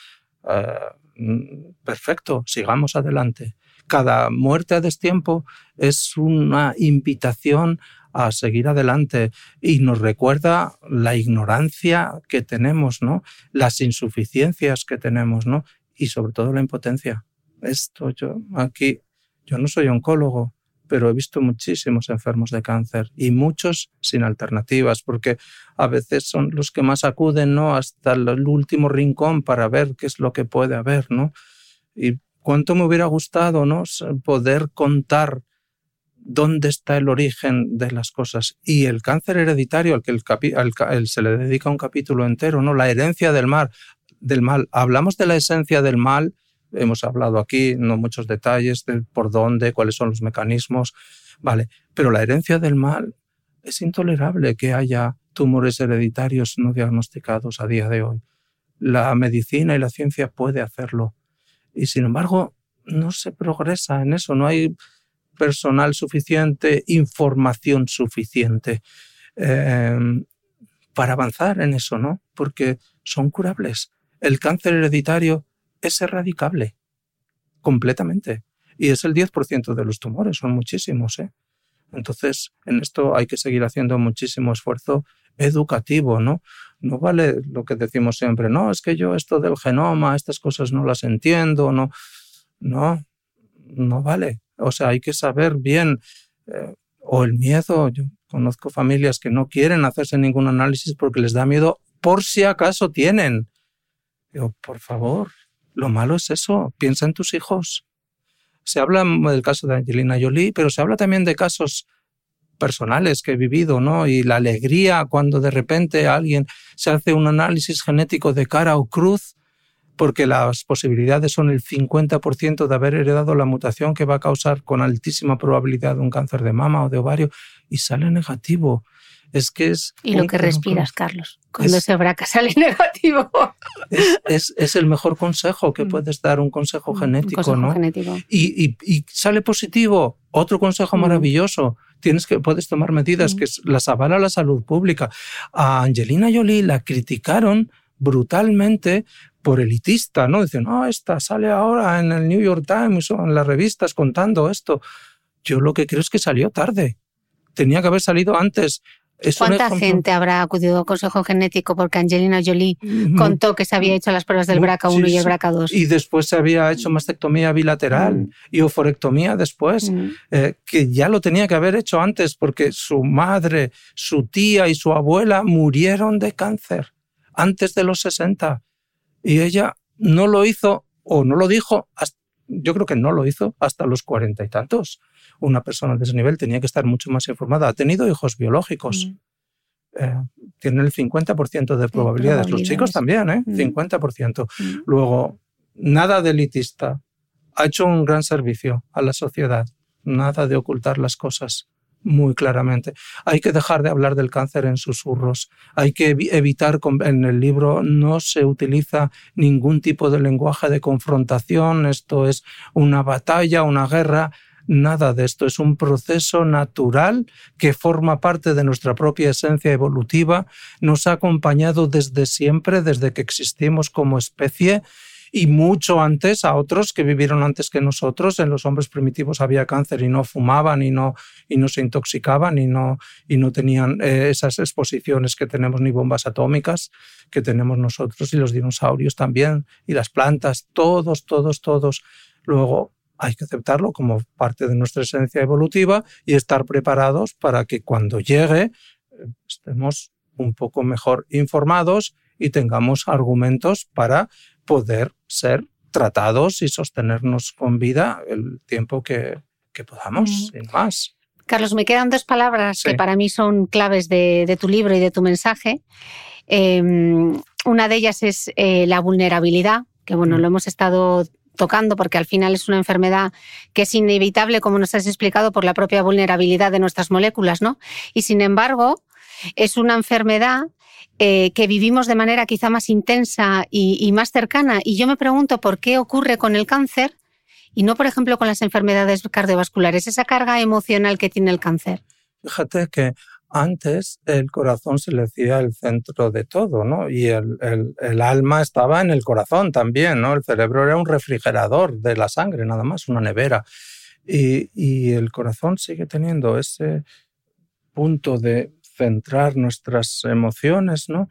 Eh, perfecto, sigamos adelante. Cada muerte a destiempo es una invitación a seguir adelante y nos recuerda la ignorancia que tenemos, ¿no? Las insuficiencias que tenemos, ¿no? Y sobre todo la impotencia. Esto yo aquí, yo no soy oncólogo, pero he visto muchísimos enfermos de cáncer y muchos sin alternativas, porque a veces son los que más acuden, ¿no? Hasta el último rincón para ver qué es lo que puede haber, ¿no? Y cuánto me hubiera gustado ¿no? poder contar dónde está el origen de las cosas. Y el cáncer hereditario, al que se le dedica un capítulo entero, ¿no? La herencia del mal, del mal. Hablamos de la esencia del mal, hemos hablado aquí, no muchos detalles de por dónde, cuáles son los mecanismos, vale, pero la herencia del mal es intolerable que haya tumores hereditarios no diagnosticados a día de hoy. La medicina y la ciencia puede hacerlo. Y sin embargo, no se progresa en eso, no hay personal suficiente, información suficiente em, para avanzar en eso, ¿no? Porque son curables. El cáncer hereditario es erradicable completamente. Y es el 10% de los tumores, son muchísimos. ¿eh? Entonces, en esto hay que seguir haciendo muchísimo esfuerzo educativo, ¿no? No vale lo que decimos siempre, no, es que yo esto del genoma, estas cosas no las entiendo, no, no, no vale. O sea, hay que saber bien, eh, o el miedo, yo conozco familias que no quieren hacerse ningún análisis porque les da miedo por si acaso tienen. Digo, por favor, lo malo es eso, piensa en tus hijos. Se habla del caso de Angelina Jolie, pero se habla también de casos personales que he vivido, ¿no? Y la alegría cuando de repente alguien se hace un análisis genético de cara o cruz porque las posibilidades son el 50% de haber heredado la mutación que va a causar con altísima probabilidad un cáncer de mama o de ovario y sale negativo. Es que es... Y lo que respiras, Carlos, cuando ese braca sale <laughs> negativo. Es, es, el mejor consejo que mm. puedes dar, un consejo genético, ¿no? Genético. Y, y, sale positivo, otro consejo mm. maravilloso. Tienes que, puedes tomar medidas mm. que las avala la salud pública. A Angelina Jolie la criticaron brutalmente por elitista, ¿no? Dicen, no, esta sale ahora en el New York Times o en las revistas contando esto. Yo lo que creo es que salió tarde. Tenía que haber salido antes. ¿Cuánta gente habrá acudido al consejo genético porque Angelina Jolie contó que se había hecho las pruebas del BRCA1 y el BRCA2? Y después se había hecho mastectomía bilateral mm. y oforectomía después, mm. eh, que ya lo tenía que haber hecho antes porque su madre, su tía y su abuela murieron de cáncer antes de los 60. Y ella no lo hizo o no lo dijo, yo creo que no lo hizo hasta los cuarenta y tantos. Una persona de ese nivel tenía que estar mucho más informada. Ha tenido hijos biológicos. Mm. Eh, tiene el 50% de probabilidades. Los chicos también, ¿eh? 50%. Mm. Mm. Luego, nada de elitista. Ha hecho un gran servicio a la sociedad. Nada de ocultar las cosas muy claramente. Hay que dejar de hablar del cáncer en susurros. Hay que evitar, en el libro no se utiliza ningún tipo de lenguaje de confrontación, esto es una batalla, una guerra. Nada de esto es un proceso natural que forma parte de nuestra propia esencia evolutiva, nos ha acompañado desde siempre, desde que existimos como especie y mucho antes a otros que vivieron antes que nosotros. En los hombres primitivos había cáncer y no fumaban y no, y no se intoxicaban y no, y no tenían eh, esas exposiciones que tenemos ni bombas atómicas que tenemos nosotros y los dinosaurios también y las plantas, todos, todos, todos. Luego hay que aceptarlo como parte de nuestra esencia evolutiva y estar preparados para que cuando llegue eh, estemos un poco mejor informados y tengamos argumentos para poder ser tratados y sostenernos con vida el tiempo que, podamos, sin más. Carlos, me quedan dos palabras que para mí son claves de, tu libro y de tu mensaje. Em, una de ellas es eh, la vulnerabilidad, que bueno, mm. lo hemos estado tocando porque al final es una enfermedad que es inevitable, como nos has explicado, por la propia vulnerabilidad de nuestras moléculas, ¿no? Y sin embargo, es una enfermedad eh, que vivimos de manera quizá más intensa y, más cercana. Y yo me pregunto por qué ocurre con el cáncer y no, por ejemplo, con las enfermedades cardiovasculares, esa carga emocional que tiene el cáncer. Fíjate que antes el corazón se le decía el centro de todo, ¿no? Y el, alma estaba en el corazón también, ¿no? El cerebro era un refrigerador de la sangre, nada más, una nevera. Y el corazón sigue teniendo ese punto de centrar nuestras emociones, ¿no?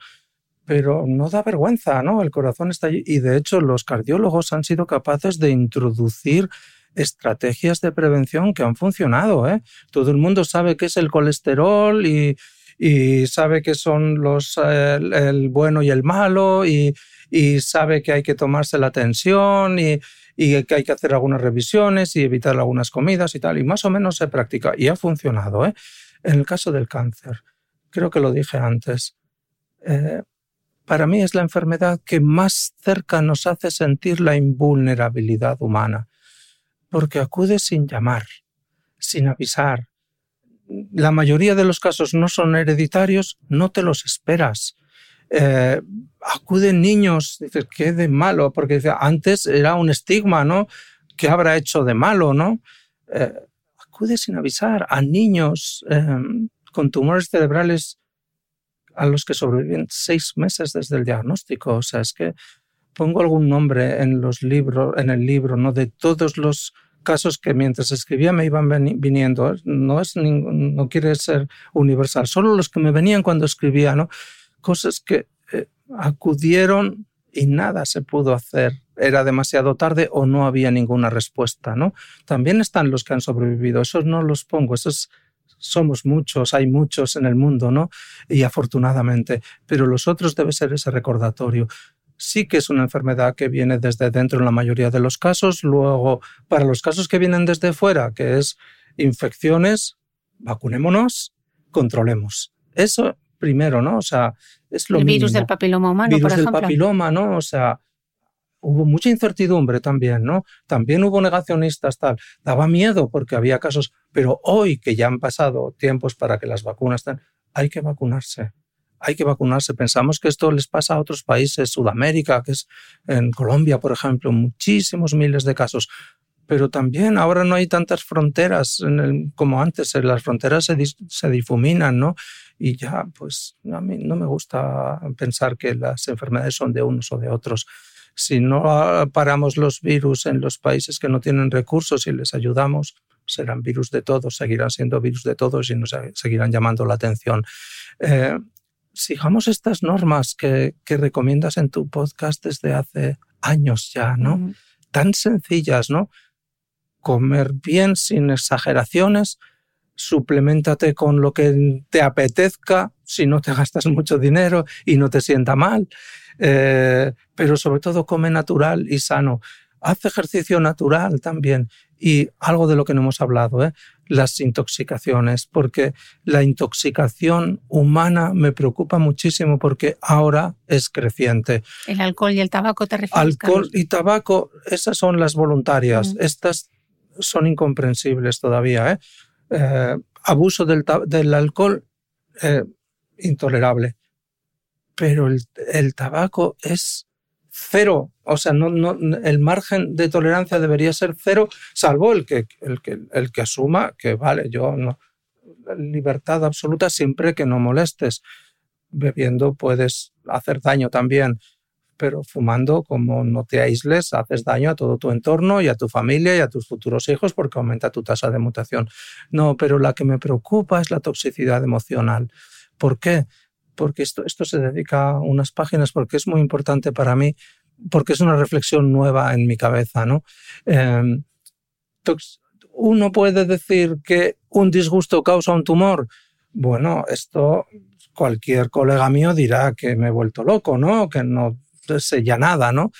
Pero no da vergüenza, ¿no? El corazón está allí. Y de hecho, los cardiólogos han sido capaces de introducir estrategias de prevención que han funcionado. ¿eh? Todo el mundo sabe qué es el colesterol y, y sabe que son los, el, bueno y el malo y, y, sabe que hay que tomarse la tensión y, y, que hay que hacer algunas revisiones y evitar algunas comidas y tal. Y más o menos se practica y ha funcionado. ¿eh? En el caso del cáncer, creo que lo dije antes, eh, para mí es la enfermedad que más cerca nos hace sentir la invulnerabilidad humana, porque acude sin llamar, sin avisar. La mayoría de los casos no son hereditarios, no te los esperas. Eh, acuden niños, dices, ¿qué de malo? Porque antes era un estigma, ¿no? ¿Qué habrá hecho de malo, no? Eh, acude sin avisar a niños em, con tumores cerebrales a los que sobreviven seis meses desde el diagnóstico. O sea, es que pongo algún nombre en los libros, en el libro, ¿no? De todos los casos que mientras escribía me iban viniendo. No es no quiere ser universal, solo los que me venían cuando escribía, ¿no? Cosas que eh, acudieron y nada se pudo hacer. Era demasiado tarde o no había ninguna respuesta, ¿no? También están los que han sobrevivido. Esos no los pongo. Esos somos muchos, hay muchos en el mundo, ¿no? Y afortunadamente, pero los otros debe ser ese recordatorio. Sí que es una enfermedad que viene desde dentro en la mayoría de los casos. Luego, para los casos que vienen desde fuera, que es infecciones, vacunémonos, controlemos. Eso primero, ¿no? O sea, es lo El virus del papiloma humano, virus por ejemplo. del papiloma, ¿no? O sea, hubo mucha incertidumbre también, ¿no? También hubo negacionistas, tal. Daba miedo porque había casos, pero hoy que ya han pasado tiempos para que las vacunas estén, hay que vacunarse. Hay que vacunarse. Pensamos que esto les pasa a otros países, Sudamérica, que es en Colombia, por ejemplo, muchísimos miles de casos. Pero también ahora no hay tantas fronteras como antes. Las fronteras se, se difuminan, ¿no? Y ya, pues a mí no me gusta pensar que las enfermedades son de unos o de otros si no paramos los virus en los países que no tienen recursos y les ayudamos, serán virus de todos, seguirán siendo virus de todos y nos seguirán llamando la atención. Eh, sigamos estas normas que, recomiendas en tu podcast desde hace años ya, ¿no? Tan sencillas, ¿no? Comer bien sin exageraciones, suplementate con lo que te apetezca, si no te <laughs> gastas mucho dinero y no te sienta mal. Eh, pero sobre todo come natural y sano. Haz ejercicio natural también. Y algo de lo que no hemos hablado, ¿eh? las intoxicaciones, porque la intoxicación humana me preocupa muchísimo porque ahora es creciente. ¿El alcohol y el tabaco te refieres? Alcohol y tabaco, esas son las voluntarias. Estas son incomprensibles todavía. ¿eh? eh abuso del, del alcohol, intolerable pero el, tabaco es cero. O sea, no, no, el margen de tolerancia debería ser cero, salvo el que, el que, el que asuma que, vale, yo no. Libertad absoluta siempre que no molestes. Bebiendo puedes hacer daño también, pero fumando, como no te aísles, haces daño a todo tu entorno y a tu familia y a tus futuros hijos porque aumenta tu tasa de mutación. No, pero la que me preocupa es la toxicidad emocional. ¿Por qué? porque esto, esto se dedica a unas páginas porque es muy importante para mí, porque es una reflexión nueva en mi cabeza. ¿no? Em, uno puede decir que un disgusto causa un tumor. Bueno, esto cualquier colega mío dirá que me he vuelto loco, ¿no? Que no sé ya nada, ¿no?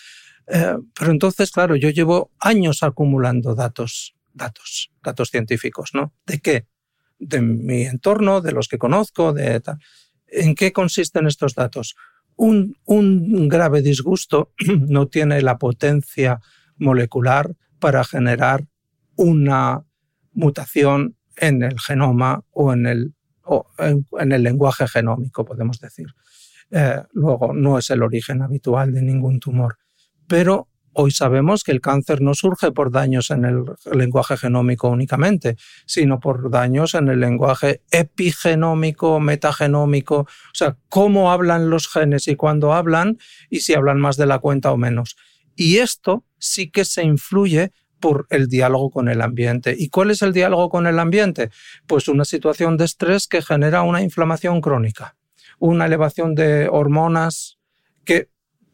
Eh, pero entonces, claro, yo llevo años acumulando datos, datos, datos científicos, ¿no? ¿De qué? De mi entorno, de los que conozco, de tal. ¿En qué consisten estos datos? Un, grave disgusto <clears throat> no tiene la potencia molecular para generar una mutación en el genoma o en el, en, el lenguaje genómico, podemos decir. Eh, luego, no es el origen habitual de ningún tumor, pero Hoy sabemos que el cáncer no surge por daños en el lenguaje genómico únicamente, sino por daños en el lenguaje epigenómico, metagenómico, o sea, cómo hablan los genes y cuándo hablan y si hablan más de la cuenta o menos. Y esto sí que se influye por el diálogo con el ambiente. ¿Y cuál es el diálogo con el ambiente? Pues una situación de estrés que genera una inflamación crónica, una elevación de hormonas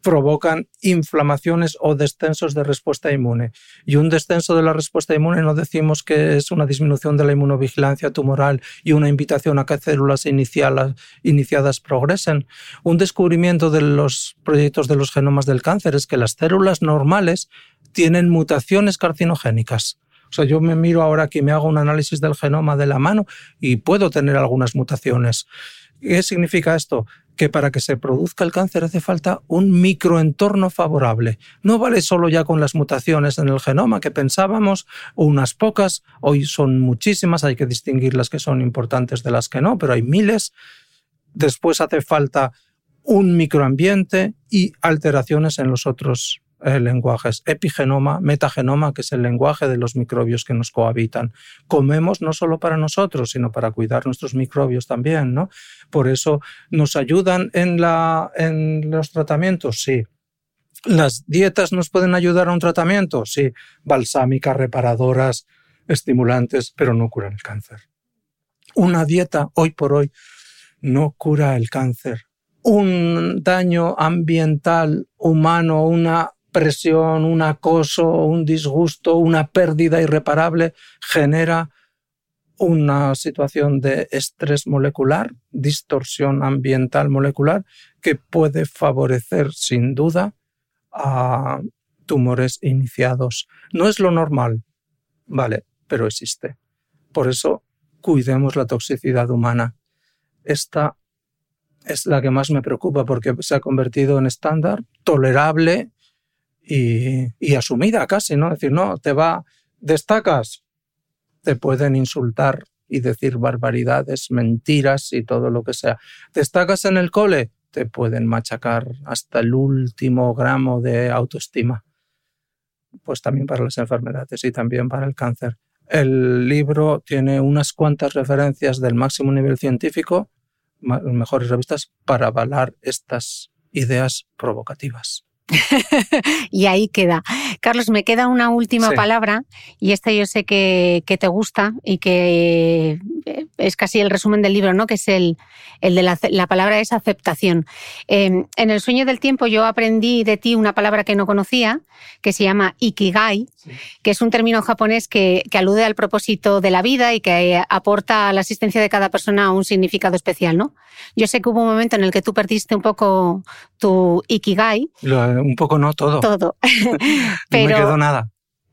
provocan inflamaciones o descensos de respuesta inmune. Y un descenso de la respuesta inmune no decimos que es una disminución de la inmunovigilancia tumoral y una invitación a que células iniciadas progresen. Un descubrimiento de los proyectos de los genomas del cáncer es que las células normales tienen mutaciones carcinogénicas. O sea, yo me miro ahora que me hago un análisis del genoma de la mano y puedo tener algunas mutaciones. ¿Qué significa esto? Que para que se produzca el cáncer hace falta un microentorno favorable. No vale solo ya con las mutaciones en el genoma que pensábamos, unas pocas, hoy son muchísimas, hay que distinguir las que son importantes de las que no, pero hay miles. Después hace falta un microambiente y alteraciones en los otros lenguajes, epigenoma, metagenoma, que es el lenguaje de los microbios que nos cohabitan. Comemos no solo para nosotros, sino para cuidar nuestros microbios también, ¿no? Por eso nos ayudan en, la, en los tratamientos, sí. ¿Las dietas nos pueden ayudar a un tratamiento? Sí, balsámicas, reparadoras, estimulantes, pero no curan el cáncer. Una dieta, hoy por hoy, no cura el cáncer. Un daño ambiental humano, una presión, un acoso, un disgusto, una pérdida irreparable, genera una situación de estrés molecular, distorsión ambiental molecular, que puede favorecer sin duda a tumores iniciados. No es lo normal, vale, pero existe. Por eso cuidemos la toxicidad humana. Esta es la que más me preocupa porque se ha convertido en estándar, tolerable y, asumida casi, ¿no? Es decir, no, te va, destacas, te pueden insultar y decir barbaridades, mentiras y todo lo que sea. Destacas en el cole, te pueden machacar hasta el último gramo de autoestima. Pues también para las enfermedades y también para el cáncer. El libro tiene unas cuantas referencias del máximo nivel científico, mejores revistas, para avalar estas ideas provocativas. <laughs> y ahí queda. Carlos, me queda una última palabra y esta yo sé que, te gusta y que eh, es casi el resumen del libro, ¿no? Que es el, el de la, palabra es aceptación. Em, en el sueño del tiempo yo aprendí de ti una palabra que no conocía, que se llama ikigai, que es un término japonés que, que, alude al propósito de la vida y que aporta a la existencia de cada persona un significado especial, ¿no? Yo sé que hubo un momento en el que tú perdiste un poco tu ikigai un poco no, todo. Todo. <laughs> pero, no me quedó nada.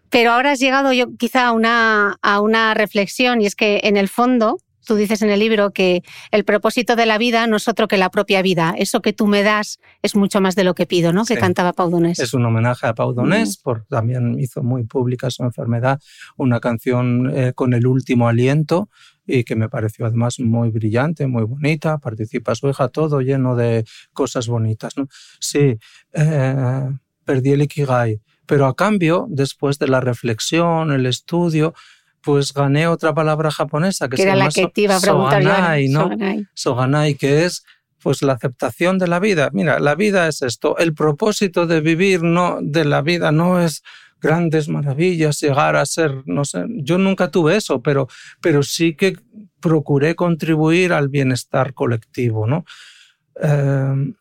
Pero ahora has llegado yo quizá a una, a una reflexión y es que en el fondo tú dices en el libro que el propósito de la vida no es otro que la propia vida. Eso que tú me das es mucho más de lo que pido, ¿no? Que cantaba Pau Donés. Es un homenaje a Pau Donés, mm. porque también hizo muy pública su enfermedad, una canción eh, con el último aliento y que me pareció además muy brillante, muy bonita. Participa su hija, todo lleno de cosas bonitas. ¿no? Sí, eh, perdí el Ikigai, pero a cambio, después de la reflexión, el estudio, pues gané otra palabra japonesa que, se era llama la que te iba a preguntar soganai, ¿no? Soganai. que es pues la aceptación de la vida. Mira, la vida es esto. El propósito de vivir no de la vida no es grandes maravillas, llegar a ser, no sé, yo nunca tuve eso, pero, pero sí que procuré contribuir al bienestar colectivo, ¿no? Em,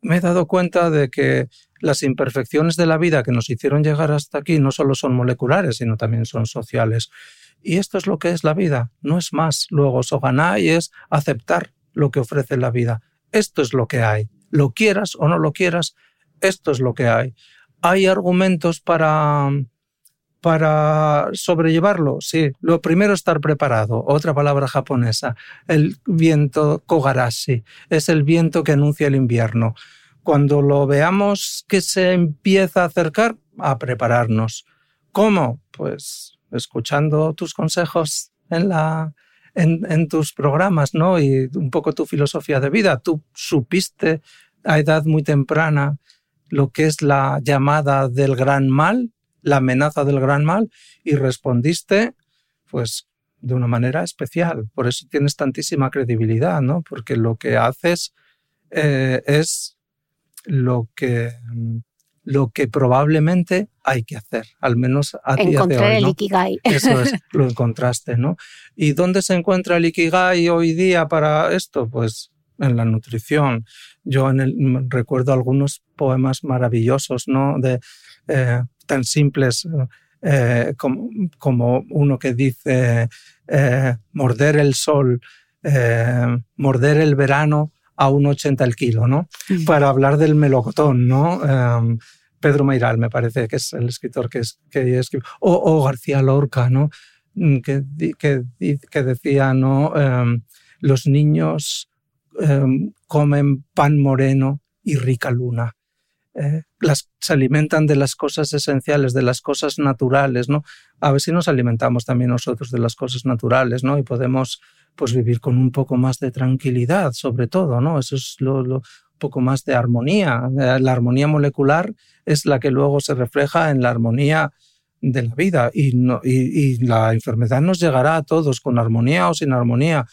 me he dado cuenta de que las imperfecciones de la vida que nos hicieron llegar hasta aquí no solo son moleculares, sino también son sociales. Y esto es lo que es la vida, no es más. Luego, Soganai es aceptar lo que ofrece la vida. Esto es lo que hay. Lo quieras o no lo quieras, esto es lo que hay. ¿Hay argumentos para, para sobrellevarlo? Sí. Lo primero, estar preparado. Otra palabra japonesa. El viento Kogarashi. Es el viento que anuncia el invierno. Cuando lo veamos que se empieza a acercar, a prepararnos. ¿Cómo? Pues escuchando tus consejos en, la, en, tus programas, ¿no? Y un poco tu filosofía de vida. Tú supiste a edad muy temprana lo que es la llamada del gran mal, la amenaza del gran mal, y respondiste, pues, de una manera especial. Por eso tienes tantísima credibilidad, ¿no? Porque lo que haces eh, es lo que, lo que probablemente hay que hacer, al menos a día de hoy. el Ikigai. <laughs> Eso es, <laughs> lo encontraste, ¿no? ¿Y dónde se encuentra el Ikigai hoy día para esto? Pues en la nutrición. Yo en el, recuerdo algunos poemas maravillosos, ¿no? De, eh, tan simples eh, como, como, uno que dice eh, morder el sol, morder el verano a 1,80 el kilo, ¿no? Para hablar del melocotón, ¿no? Em, Pedro Meiral, me parece que es el escritor que, es, que escribe, o, García Lorca, ¿no? Mm, que, que, que decía, ¿no? Em, los niños em, comen pan moreno y rica luna. Eh, las, se alimentan de las cosas esenciales, de las cosas naturales, ¿no? A ver si nos alimentamos también nosotros de las cosas naturales, ¿no? Y podemos pues vivir con un poco más de tranquilidad, sobre todo, ¿no? Eso es lo, poco más de armonía. Eh, la armonía molecular es la que luego se refleja en la armonía de la vida y, no, y, la enfermedad nos llegará a todos con armonía o sin armonía.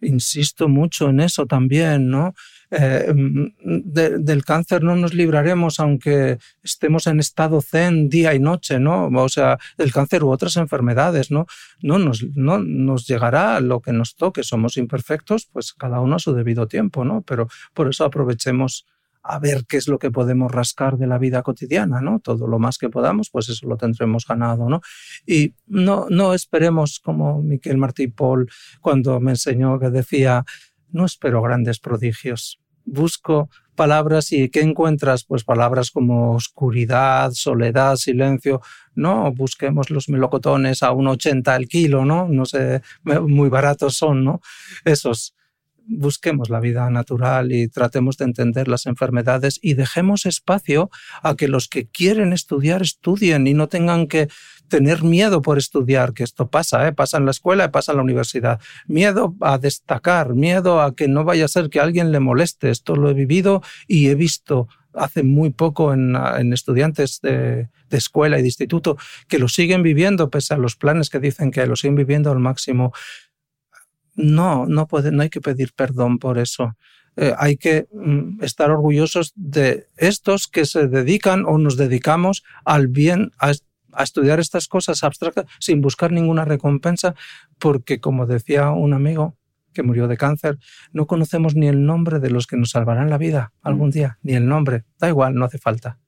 Insisto mucho en eso también, ¿no? Eh, del cáncer no nos libraremos aunque estemos en estado zen día y noche, ¿no? O sea, el cáncer u otras enfermedades, ¿no? No nos, no nos llegará lo que nos toque, somos imperfectos, pues cada uno a su debido tiempo, ¿no? Pero por eso aprovechemos a ver qué es lo que podemos rascar de la vida cotidiana, ¿no? Todo lo más que podamos, pues eso lo tendremos ganado, ¿no? Y no, no esperemos como Miquel Martí Paul cuando me enseñó que decía, no espero grandes prodigios, busco palabras y ¿qué encuentras? Pues palabras como oscuridad, soledad, silencio. No busquemos los melocotones a 1,80 al kilo, ¿no? No sé, muy baratos son, ¿no? Esos busquemos la vida natural y tratemos de entender las enfermedades y dejemos espacio a que los que quieren estudiar estudien y no tengan que tener miedo por estudiar, que esto pasa, ¿eh? pasa en la escuela y pasa en la universidad. Miedo a destacar, miedo a que no vaya a ser que alguien le moleste. Esto lo he vivido y he visto hace muy poco en, estudiantes de, de, escuela y de instituto que lo siguen viviendo, pese a los planes que dicen que lo siguen viviendo al máximo. No, no, puede, no hay que pedir perdón por eso. Eh, hay que mm, estar orgullosos de estos que se dedican o nos dedicamos al bien, a, estudiar estas cosas abstractas sin buscar ninguna recompensa, porque como decía un amigo que murió de cáncer, no conocemos ni el nombre de los que nos salvarán la vida algún día, ni el nombre. Da igual, no hace falta.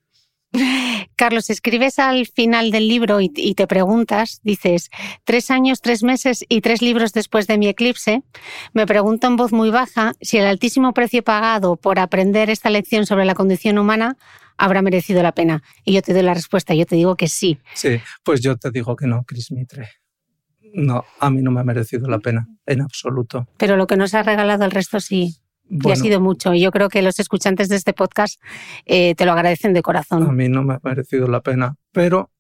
Carlos, escribes al final del libro y, te preguntas, dices, tres años, tres meses y tres libros después de mi eclipse, me pregunto en voz muy baja si el altísimo precio pagado por aprender esta lección sobre la condición humana habrá merecido la pena. Y yo te doy la respuesta, yo te digo que sí. Sí, pues yo te digo que no, Cris Mitre. No, a mí no me ha merecido la pena, en absoluto. Pero lo que nos ha regalado el resto sí y ha sido mucho. Y yo creo que los escuchantes de este podcast eh, te lo agradecen de corazón. A mí no me ha merecido la pena, pero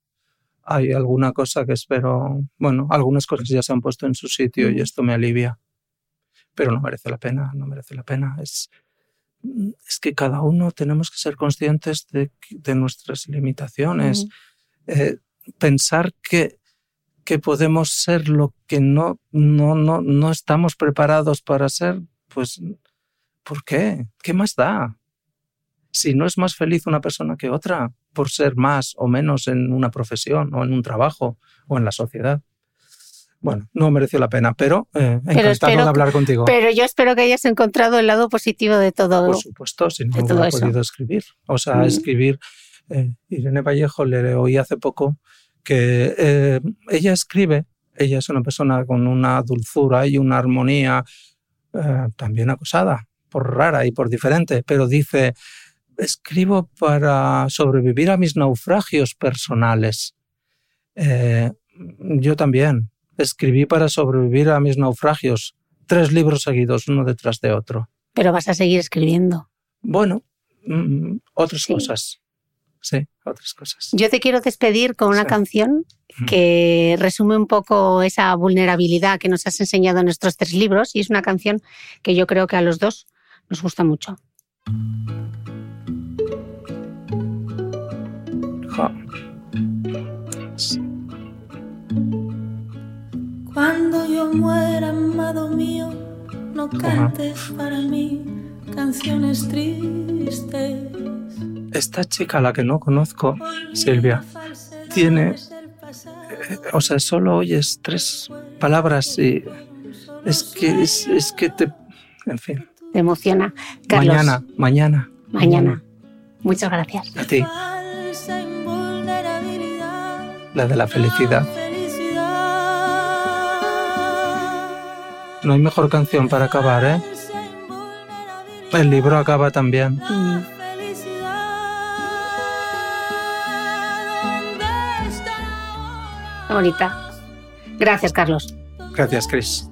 hay alguna cosa que espero. Bueno, algunas cosas ya se han puesto en su sitio y esto me alivia. Pero no merece la pena, no merece la pena. Es, es que cada uno tenemos que ser conscientes de, de nuestras limitaciones. Eh, pensar que, que podemos ser lo que no, no, no, no estamos preparados para ser, pues ¿Por qué? ¿Qué más da? Si no es más feliz una persona que otra por ser más o menos en una profesión o en un trabajo o en la sociedad. Bueno, no mereció la pena, pero, eh, encantado de hablar contigo. Pero yo espero que hayas encontrado el lado positivo de todo. Por supuesto, si no, hubiera podido escribir. O sea, escribir. Eh, Irene Vallejo le oí hace poco que eh, ella escribe, ella es una persona con una dulzura y una armonía también acosada, por rara y por diferente, pero dice, escribo para sobrevivir a mis naufragios personales. Eh, yo también escribí para sobrevivir a mis naufragios, tres libros seguidos, uno detrás de otro. Pero vas a seguir escribiendo. Bueno, mm, otras cosas. Sí, otras cosas. Yo te quiero despedir con una canción que resume un poco esa vulnerabilidad que nos has enseñado en nuestros tres libros y es una canción que yo creo que a los dos nos gusta mucho. Cuando yo muera, amado mío, no cantes para mí canciones tristes. Esta chica, la que no conozco, Silvia, tiene. Eh, o sea, solo oyes tres palabras y. Es que, es, es que te. En fin Me emociona. Carlos, Mañana, mañana. Mañana. Muchas gracias. A ti, la de la felicidad. No hay mejor canción para acabar, ¿eh? El libro acaba también. Mm. Bonita. Gracias, Carlos. Gracias, Chris.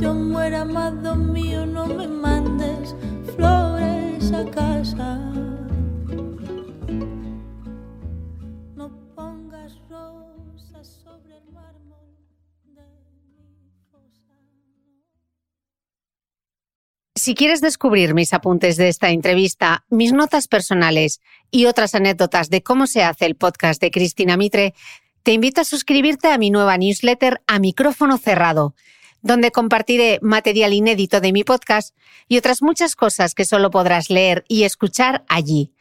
Yo amado mío, no me mandes flores a casa. No pongas rosas sobre el mármol de mi. Si quieres descubrir mis apuntes de esta entrevista, mis notas personales y otras anécdotas de cómo se hace el podcast de Cristina Mitre, te invito a suscribirte a mi nueva newsletter a micrófono cerrado, donde compartiré material inédito de mi podcast y otras muchas cosas que solo podrás leer y escuchar allí.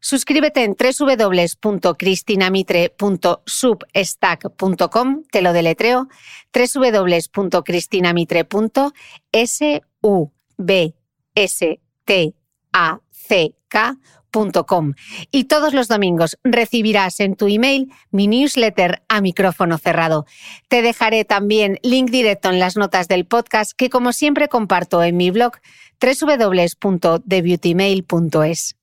Suscríbete en www.cristinamitre.substack.com, te lo deletreo, www.cristinamitre.substack.com. Y todos los domingos recibirás en tu email mi newsletter a micrófono cerrado. Te dejaré también link directo en las notas del podcast que como siempre comparto en mi blog www.thebeautymail.es.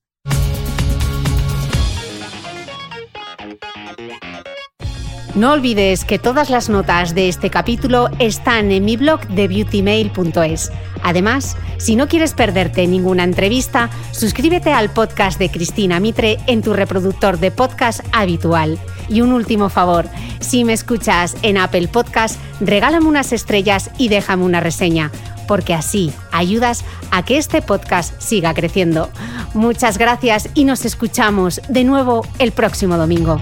No olvides que todas las notas de este capítulo están en mi blog de beautymail.es. Además, si no quieres perderte ninguna entrevista, suscríbete al podcast de Cristina Mitre en tu reproductor de podcast habitual. Y un último favor, si me escuchas en Apple Podcast, regálame unas estrellas y déjame una reseña, porque así ayudas a que este podcast siga creciendo. Muchas gracias y nos escuchamos de nuevo el próximo domingo.